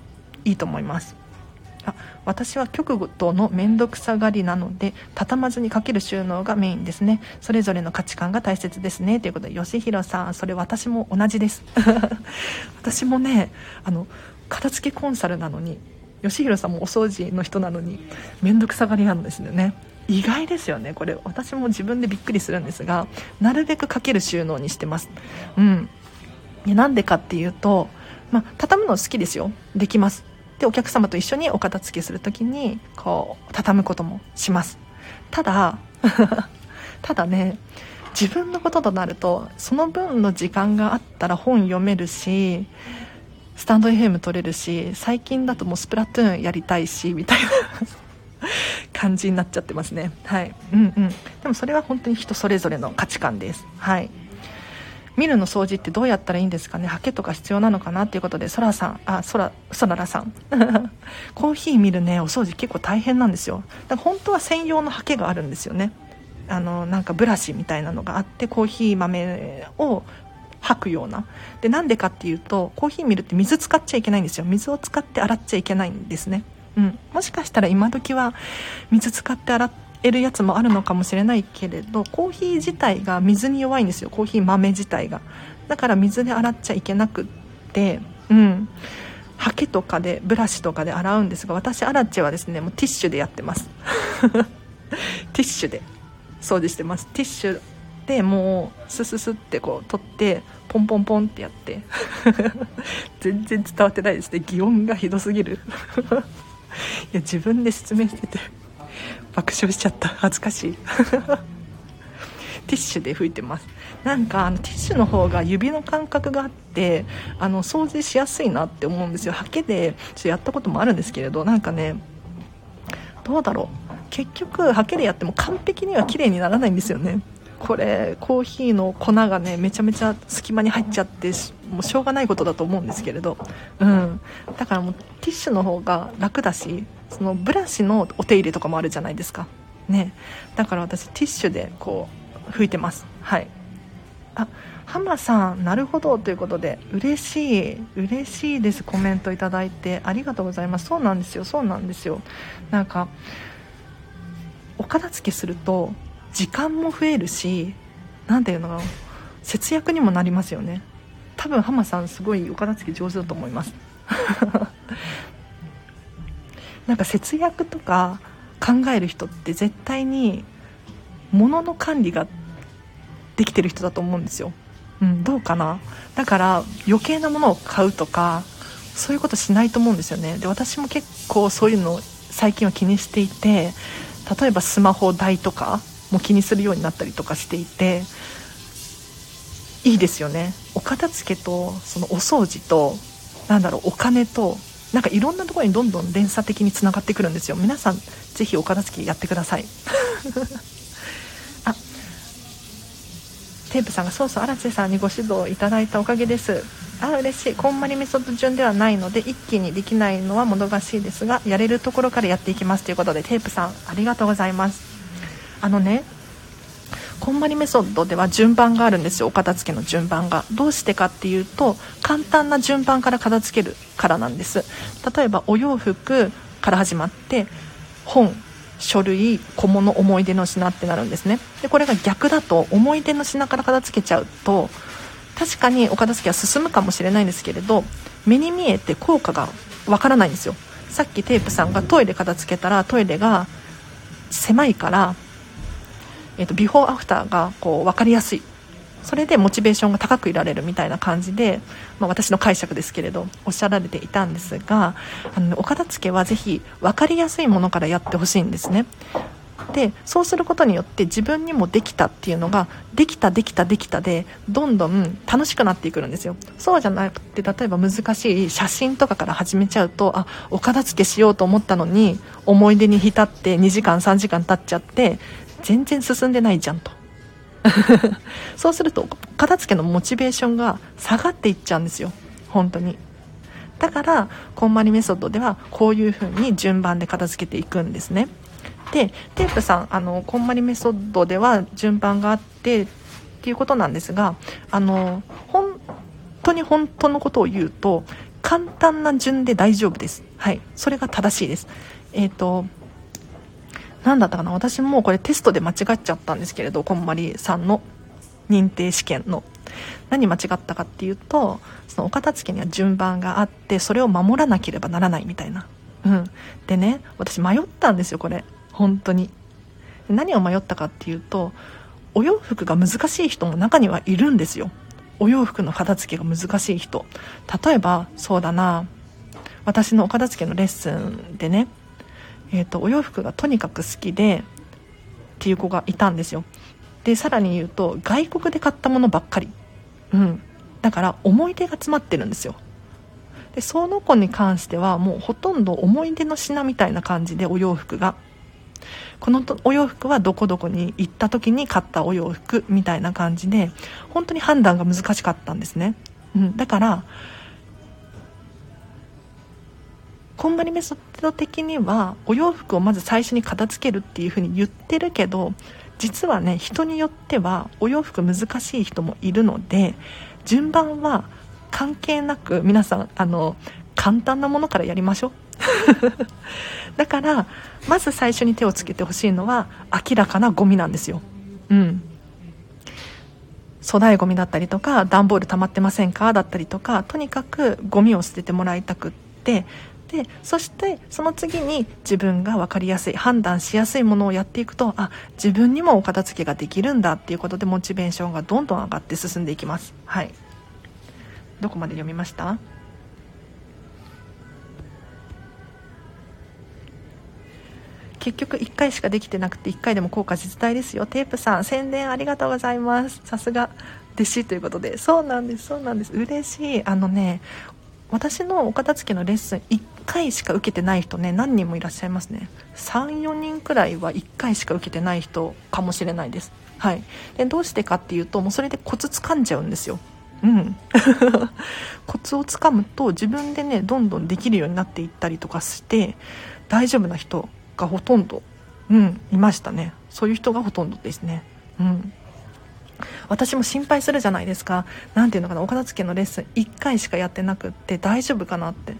いいと思います。あ私は極度の面倒くさがりなので畳まずにかける収納がメインですね。それぞれの価値観が大切ですね。ということで吉弘さんそれ私も同じです。<laughs> 私もねあの片付けコンサルなのに吉弘さんもお掃除の人なのに面倒くさがりなんですよね。意外ですよねこれ。私も自分でびっくりするんですがなるべくかける収納にしてます。うん。なんでかっていうと、まあ、畳むの好きですよ。できます。でお客様と一緒にお片付けする時にこう畳むこともします。ただ <laughs> ただね自分のこととなるとその分の時間があったら本読めるしスタンド FM 撮れるし最近だともうスプラトゥーンやりたいしみたいな <laughs> 感じになっちゃってますね。はい。うんうん。でもそれは本当に人それぞれの価値観です。はい。ミルの掃除ってどうやったらいいんですかね？ハケとか必要なのかなっていうことでソラさんあソラソララさん。<laughs> コーヒーミルねお掃除結構大変なんですよ。だから本当は専用のハケがあるんですよね。あのなんかブラシみたいなのがあってコーヒー豆を吐くような。でなんでかっていうとコーヒーミルって水使っちゃいけないんですよ。水を使って洗っちゃいけないんですね、うん、もしかしたら今時は水使って洗えるやつもあるのかもしれないけれどコーヒー自体が水に弱いんですよ。コーヒー豆自体が。だから水で洗っちゃいけなくってうん。ハケとかでブラシとかで洗うんですが私アラチェはですねもうティッシュでやってます。<laughs> ティッシュで。掃除してます。ティッシュでもうスススってこう取ってポンポンポンってやって。<laughs> 全然伝わってないですね。擬音がひどすぎる。<laughs> いや自分で説明してて。爆笑しちゃった。恥ずかしい。ティッシュで拭いてます。なんかあのティッシュの方が指の感覚があってあの掃除しやすいなって思うんですよ。ハケでちょっとやったこともあるんですけれどなんかねどうだろう。結局ハケでやっても完璧には綺麗にならないんですよね。これコーヒーの粉がねめちゃめちゃ隙間に入っちゃってもうしょうがないことだと思うんですけれど、うん、だからもうティッシュの方が楽だしそのブラシのお手入れとかもあるじゃないですか。ね。だから私ティッシュでこう拭いてます。はい。あハマさんなるほどということで嬉しい嬉しいです。コメントいただいてありがとうございます。そうなんですよそうなんですよ。なんかお片付けすると時間も増えるし何ていうのか節約にもなりますよね。多分浜さんすごいお片付け上手だと思います。なんか節約とか考える人って絶対に物の管理ができてる人だと思うんですよ、うん、どうかな。だから余計なものを買うとかそういうことしないと思うんですよね。で私も結構そういうの最近は気にしていて例えばスマホ代とかも気にするようになったりとかしていていいですよね。お片付けとそのお掃除となんだろうお金となんかいろんなところにどんどん連鎖的につながってくるんですよ。皆さんぜひお片付けやってください。<laughs> あテープさんがそうそう荒瀬さんにご指導いただいたおかげです。あ嬉しい。こんまりメソッド順ではないので一気にできないのはもどかしいですがやれるところからやっていきますということでテープさんありがとうございます。あのねこんまりメソッドでは順番があるんですよ。お片付けの順番が。どうしてかっていうと簡単な順番から片付けるからなんです。例えばお洋服から始まって本書類小物思い出の品ってなるんですね。でこれが逆だと思い出の品から片付けちゃうと確かにお片付けは進むかもしれないんですけれど目に見えて効果がわからないんですよ。さっきテープさんがトイレ片付けたらトイレが狭いからえーと、ビフォーアフターがこう分かりやすい。それでモチベーションが高くいられるみたいな感じで、まあ、私の解釈ですけれどおっしゃられていたんですがあの、ね、お片付けはぜひ分かりやすいものからやってほしいんですね。でそうすることによって自分にもできたっていうのができたできたできたでどんどん楽しくなっていくんですよ。そうじゃなくて例えば難しい写真とかから始めちゃうとあお片付けしようと思ったのに思い出に浸って2時間3時間経っちゃって全然進んでないじゃんと。<laughs> そうすると片付けのモチベーションが下がっていっちゃうんですよ。本当に。だからこんまりメソッドではこういう風に順番で片付けていくんですね。でテープさんあのこんまりメソッドでは順番があってっていうことなんですがあの本当に本当のことを言うと簡単な順で大丈夫です。はい。それが正しいです。えっ、ー、と何だったかな？私もこれテストで間違っちゃったんですけれどこんまりさんの認定試験の。何間違ったかっていうとそのお片付けには順番があってそれを守らなければならないみたいな。うん。でね私迷ったんですよこれ。本当に。何を迷ったかっていうとお洋服が難しい人も中にはいるんですよ。お洋服の片付けが難しい人。例えばそうだな。私のお片付けのレッスンでね、えーと、お洋服がとにかく好きでっていう子がいたんですよ。でさらに言うと外国で買ったものばっかり。うん。だから思い出が詰まってるんですよ。でその子に関してはもうほとんど思い出の品みたいな感じでお洋服が。このお洋服はどこどこに行った時に買ったお洋服みたいな感じで本当に判断が難しかったんですね、うん、だからこんまりメソッド的にはお洋服をまず最初に片付けるっていうふうに言ってるけど実はね人によってはお洋服難しい人もいるので順番は関係なく皆さんあの簡単なものからやりましょう。<laughs> だからまず最初に手をつけてほしいのは明らかなゴミなんですよ。うん。粗大ゴミだったりとか段ボール溜まってませんか？だったりとかとにかくゴミを捨ててもらいたくってでそしてその次に自分が分かりやすい判断しやすいものをやっていくとあ自分にもお片付けができるんだっていうことでモチベーションがどんどん上がって進んでいきます。はい。どこまで読みました？結局1回しかできてなくて1回でも効果実体ですよ。テープさん宣伝ありがとうございます。さすが弟子ということで。そうなんですそうなんです。嬉しい。あのね私のお片付けのレッスン1回しか受けてない人ね何人もいらっしゃいますね。34人くらいは1回しか受けてない人かもしれないです。はい。でどうしてかっていうともうそれでコツ掴んじゃうんですよ。うん。<laughs> コツをつかむと自分でねどんどんできるようになっていったりとかして大丈夫な人がほとんど、うん、いましたね。そういう人がほとんどですね。うん。私も心配するじゃないですか。何ていうのかなお片付けのレッスン1回しかやってなくって大丈夫かなって。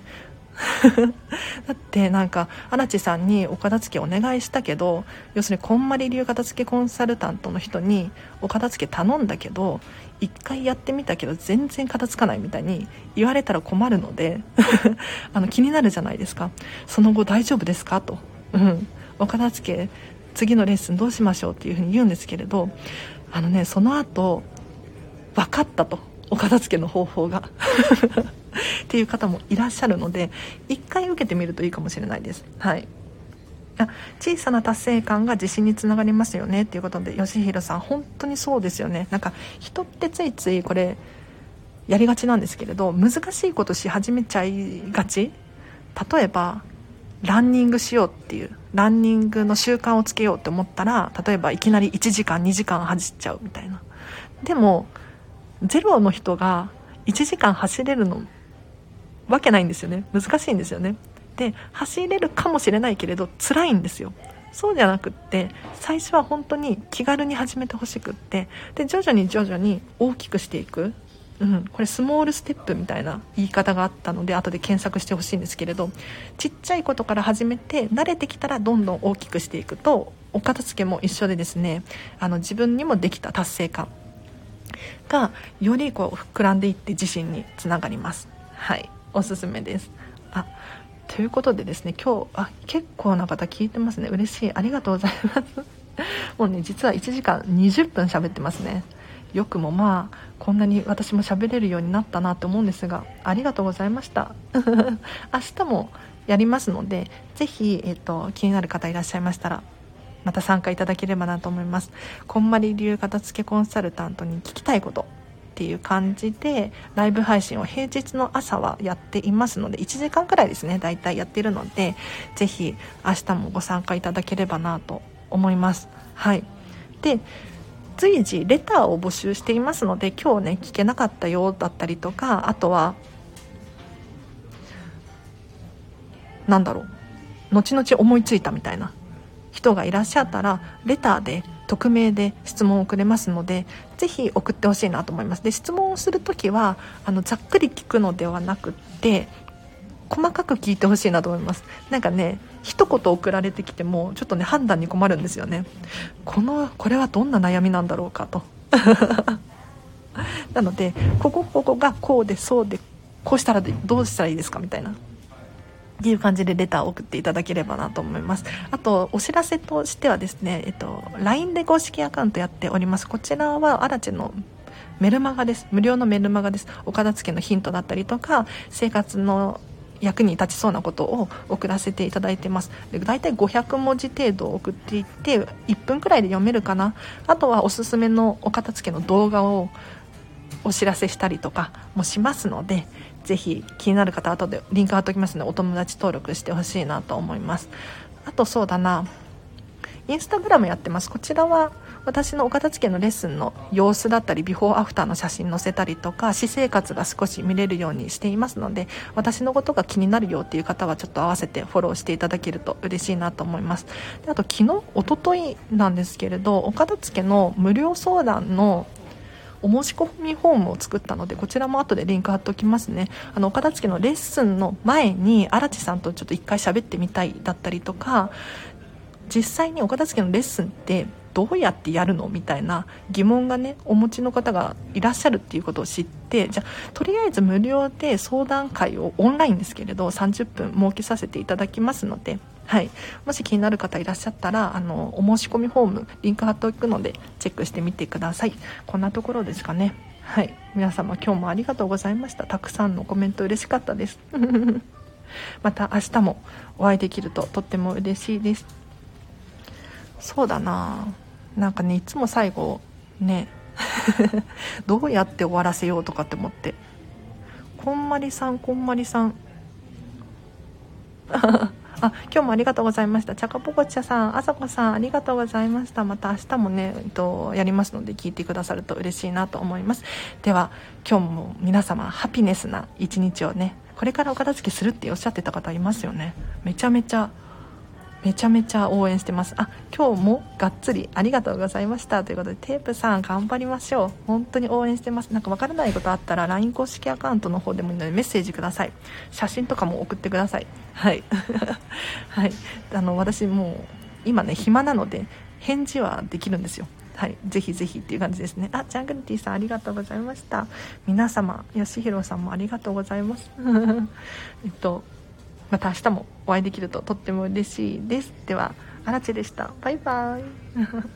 <laughs> だってなんか荒地さんにお片付けお願いしたけど要するにこんまり流片付けコンサルタントの人にお片付け頼んだけど1回やってみたけど全然片付かないみたいに言われたら困るので <laughs> あの気になるじゃないですか。その後大丈夫ですか？と。うん、お片付け次のレッスンどうしましょうっていうふうに言うんですけれどあのねその後分かったと。お片付けの方法が。っていう方もいらっしゃるので一回受けてみるといいかもしれないです。はい。小さな達成感が自信につながりますよね。っていうことで吉弘さん本当にそうですよね。なんか人ってついついこれやりがちなんですけれど難しいことし始めちゃいがち。例えばランニングしようっていうランニングの習慣をつけようって思ったら例えばいきなり1時間2時間走っちゃうみたいな。でもゼロの人が1時間走れるのわけないんですよね。難しいんですよね。で走れるかもしれないけれど辛いんですよ。そうじゃなくって最初は本当に気軽に始めてほしくってで徐々に徐々に大きくしていく。うん、これスモールステップみたいな言い方があったので後で検索してほしいんですけれどちっちゃいことから始めて慣れてきたらどんどん大きくしていくとお片付けも一緒でですねあの自分にもできた達成感がよりこう膨らんでいって自信につながります。はい。おすすめです。あということでですね今日あ結構な方聞いてますね。嬉しい。ありがとうございます。<laughs> もうね実は1時間20分喋ってますね。よくもまあこんなに私も喋れるようになったなと思うんですがありがとうございました。<laughs> 明日もやりますのでぜひ、えーと、気になる方いらっしゃいましたらまた参加いただければなと思います。こんまり流片付けコンサルタントに聞きたいことっていう感じでライブ配信を平日の朝はやっていますので1時間くらいですね大体やってるのでぜひ明日もご参加いただければなと思います。はい。で随時レターを募集していますので今日ね聞けなかったよだったりとかあとは何だろう後々思いついたみたいな人がいらっしゃったらレターで匿名で質問をくれますのでぜひ送ってほしいなと思います。で質問をする時はあのざっくり聞くのではなくって細かく聞いてほしいなと思います。なんかね一言送られてきてもちょっとね判断に困るんですよね。このこれはどんな悩みなんだろうかと。<laughs> なのでここここがこうでそうでこうしたらどうしたらいいですかみたいな。っていう感じでレターを送っていただければなと思います。あとお知らせとしてはですね、えっと、LINE で公式アカウントやっております。こちらはアラチェのメルマガです。無料のメルマガです。お片付けのヒントだったりとか生活の役に立ちそうなことを送らせていただいてます。で大体500文字程度送っていって1分くらいで読めるかな。あとはおすすめのお片付けの動画をお知らせしたりとかもしますのでぜひ気になる方後でリンク貼っておきますのでお友達登録してほしいなと思います。あとそうだな。インスタグラムやってます。こちらは私のお片付けのレッスンの様子だったりビフォーアフターの写真載せたりとか私生活が少し見れるようにしていますので私のことが気になるよっていう方はちょっと合わせてフォローしていただけると嬉しいなと思います。であと昨日おとといなんですけれどお片付けの無料相談のお申し込みフォームを作ったのでこちらも後でリンク貼っておきますね。あのお片付けのレッスンの前に荒地さんとちょっと一回喋ってみたいだったりとか実際にお片付けのレッスンってどうやってやるのみたいな疑問がねお持ちの方がいらっしゃるっていうことを知ってじゃあとりあえず無料で相談会をオンラインですけれど30分設けさせていただきますのではい、もし気になる方いらっしゃったらあのお申し込みフォームリンク貼っておくのでチェックしてみてください。こんなところですかね。はい。皆様今日もありがとうございました。たくさんのコメント嬉しかったです。<laughs> また明日もお会いできるととっても嬉しいです。そうだな。なんかねいつも最後ね <laughs> どうやって終わらせようとかって思って。こんまりさんこんまりさん。<laughs> あ今日もありがとうございました。チャカポコチャさんあさこさんありがとうございました。また明日もね、えっと、やりますので聞いてくださると嬉しいなと思います。では今日も皆様ハピネスな一日をねこれからお片付けするっておっしゃってた方いますよね。めちゃめちゃめちゃめちゃ応援してます。あ今日もがっつりありがとうございました。ということでテープさん頑張りましょう。本当に応援してます。なんかわからないことあったら LINE 公式アカウントの方でもいいのでメッセージください。写真とかも送ってください。はい。<laughs> はい。あの私もう今ね暇なので返事はできるんですよ。はい、ぜひぜひっていう感じですね。あ、ジャングルティさんありがとうございました。皆様、よしひろさんもありがとうございます。<laughs> えっと、また明日もお会いできるととっても嬉しいです。ではアラチェでした。バイバイ。